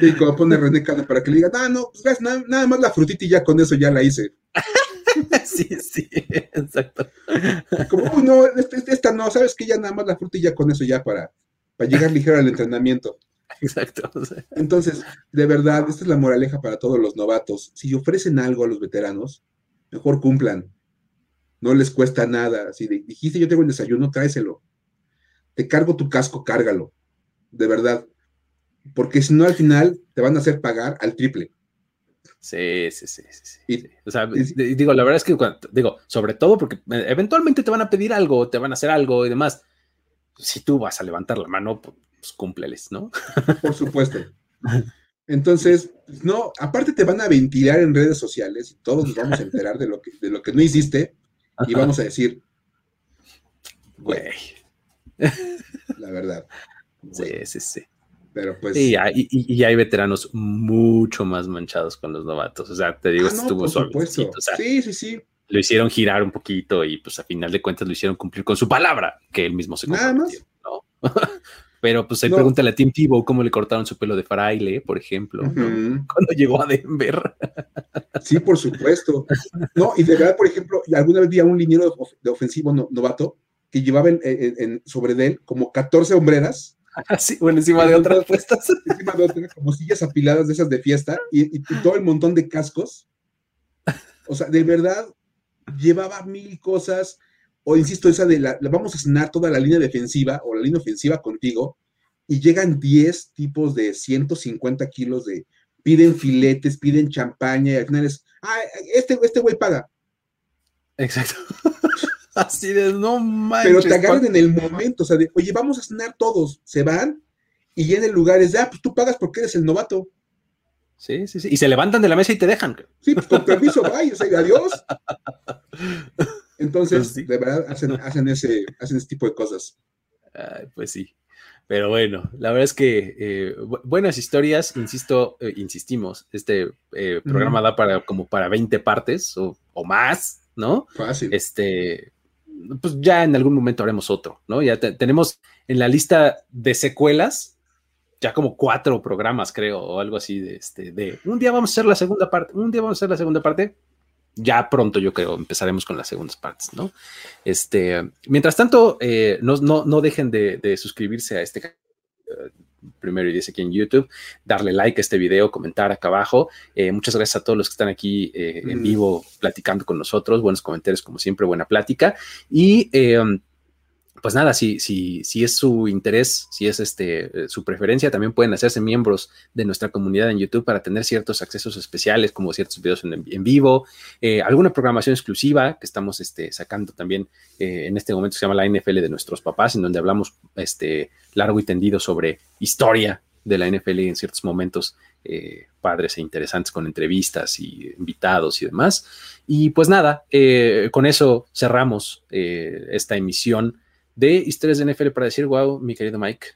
B: Y como pone René Cano para que le diga, ah, no, pues nada, nada, más la frutita y ya con eso ya la hice.
A: sí, sí, exacto.
B: Como, uy, no, esta, no, sabes que ya nada más la fruta y ya con eso ya para, para llegar ligero al entrenamiento.
A: Exacto.
B: Entonces, de verdad, esta es la moraleja para todos los novatos. Si ofrecen algo a los veteranos, mejor cumplan. No les cuesta nada. Si dijiste yo tengo el desayuno, tráeselo. Te cargo tu casco, cárgalo. De verdad. Porque si no, al final te van a hacer pagar al triple.
A: Sí, sí, sí, sí. o sea, digo, la verdad es que, digo, sobre todo porque eh, eventualmente te van a pedir algo, te van a hacer algo y demás. Si tú vas a levantar la mano, pues, cúmpleles, ¿no?
B: Por supuesto. Entonces, pues, no, aparte te van a ventilar en redes sociales y todos nos vamos a enterar de lo que, de lo que no hiciste y vamos a decir, güey, la verdad.
A: Sí, sí, sí.
B: Pero pues.
A: y, y, hay veteranos mucho más manchados con los novatos. O sea, te digo, ah, estuvo
B: solo. sí, sí, sí.
A: Lo hicieron girar un poquito y pues a final de cuentas lo hicieron cumplir con su palabra, que él mismo se comprometió. Nada más. ¿no? Pero pues ahí pregúntale a Tim Tebow cómo le cortaron su pelo de fraile, por ejemplo, cuando llegó a Denver.
B: Sí, por supuesto. No, y de verdad, por ejemplo, alguna vez vi a un liniero de ofensivo novato que llevaba en, sobre de él como 14 hombreras.
A: Sí, bueno, encima de otras puestas.
B: Encima de otras, como sillas apiladas de esas de fiesta y, y todo el montón de cascos. O sea, de verdad, llevaba mil cosas o insisto, esa de la, vamos a cenar toda la línea defensiva o la línea ofensiva contigo, y llegan 10 tipos de 150 kilos de, piden filetes, piden champaña, y al final es, ah, este, este güey paga.
A: Exacto. Así de, no manches.
B: Pero te agarran en el momento, o sea, de, oye, vamos a cenar todos, se van, y en el lugar es de, ah, pues tú pagas porque eres el novato.
A: Sí, sí, sí. Y se levantan de la mesa y te dejan.
B: Sí, pues con permiso, bye, o sea, adiós. Entonces, pues de verdad, hacen, ese, hacen ese tipo de cosas.
A: pues sí. Pero bueno, la verdad es que eh, buenas historias, insisto, eh, insistimos, este eh, programa da para como para 20 partes o, más, ¿no?
B: Fácil.
A: Este, pues ya en algún momento haremos otro, ¿no? Ya tenemos en la lista de secuelas ya como cuatro programas, creo, o algo así de este, de un día vamos a hacer la segunda parte, un día vamos a hacer la segunda parte, ya pronto yo creo empezaremos con las segundas partes, ¿no? Este, mientras tanto, eh, no, no, dejen de, suscribirse a este uh, primero y dice aquí en YouTube, darle like a este video, comentar acá abajo. Eh, muchas gracias a todos los que están aquí eh, en mm. vivo platicando con nosotros. Buenos comentarios, como siempre, buena plática. Y pues nada, si, si, si es su interés, si es este, eh, su preferencia, también pueden hacerse miembros de nuestra comunidad en YouTube para tener ciertos accesos especiales, como ciertos videos en, vivo, eh, alguna programación exclusiva que estamos este, sacando también eh, en este momento, se llama la NFL de nuestros papás, en donde hablamos este, largo y tendido sobre historia de la NFL en ciertos momentos padres e interesantes con entrevistas y invitados y demás. Y pues nada, con eso cerramos esta emisión de historias de NFL para decir, wow, mi querido Mike.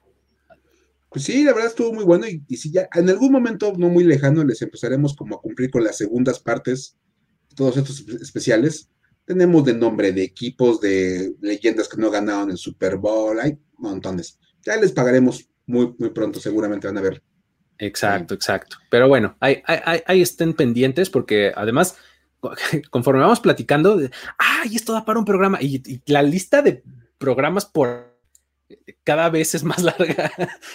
B: Pues sí, la verdad estuvo muy bueno y, si ya en algún momento no muy lejano les empezaremos como a cumplir con las segundas partes, todos estos especiales. Tenemos de nombre de equipos, de leyendas que no ganaron el Super Bowl, hay montones. Ya les pagaremos muy, muy pronto, seguramente van a ver.
A: Exacto, exacto. Pero bueno, ahí, estén pendientes porque además, conforme vamos platicando, ay, esto da para un programa y la lista de programas por cada vez es más larga.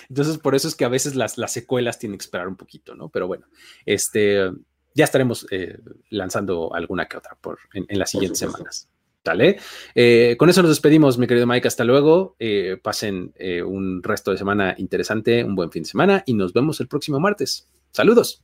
A: Entonces, por eso es que a veces las, las secuelas tienen que esperar un poquito, ¿no? Pero bueno, este, ya estaremos eh, lanzando alguna que otra por, en, las siguientes semanas. ¿Vale? Eh, con eso nos despedimos, mi querido Mike. Hasta luego. Eh, pasen un resto de semana interesante, un buen fin de semana y nos vemos el próximo martes. Saludos.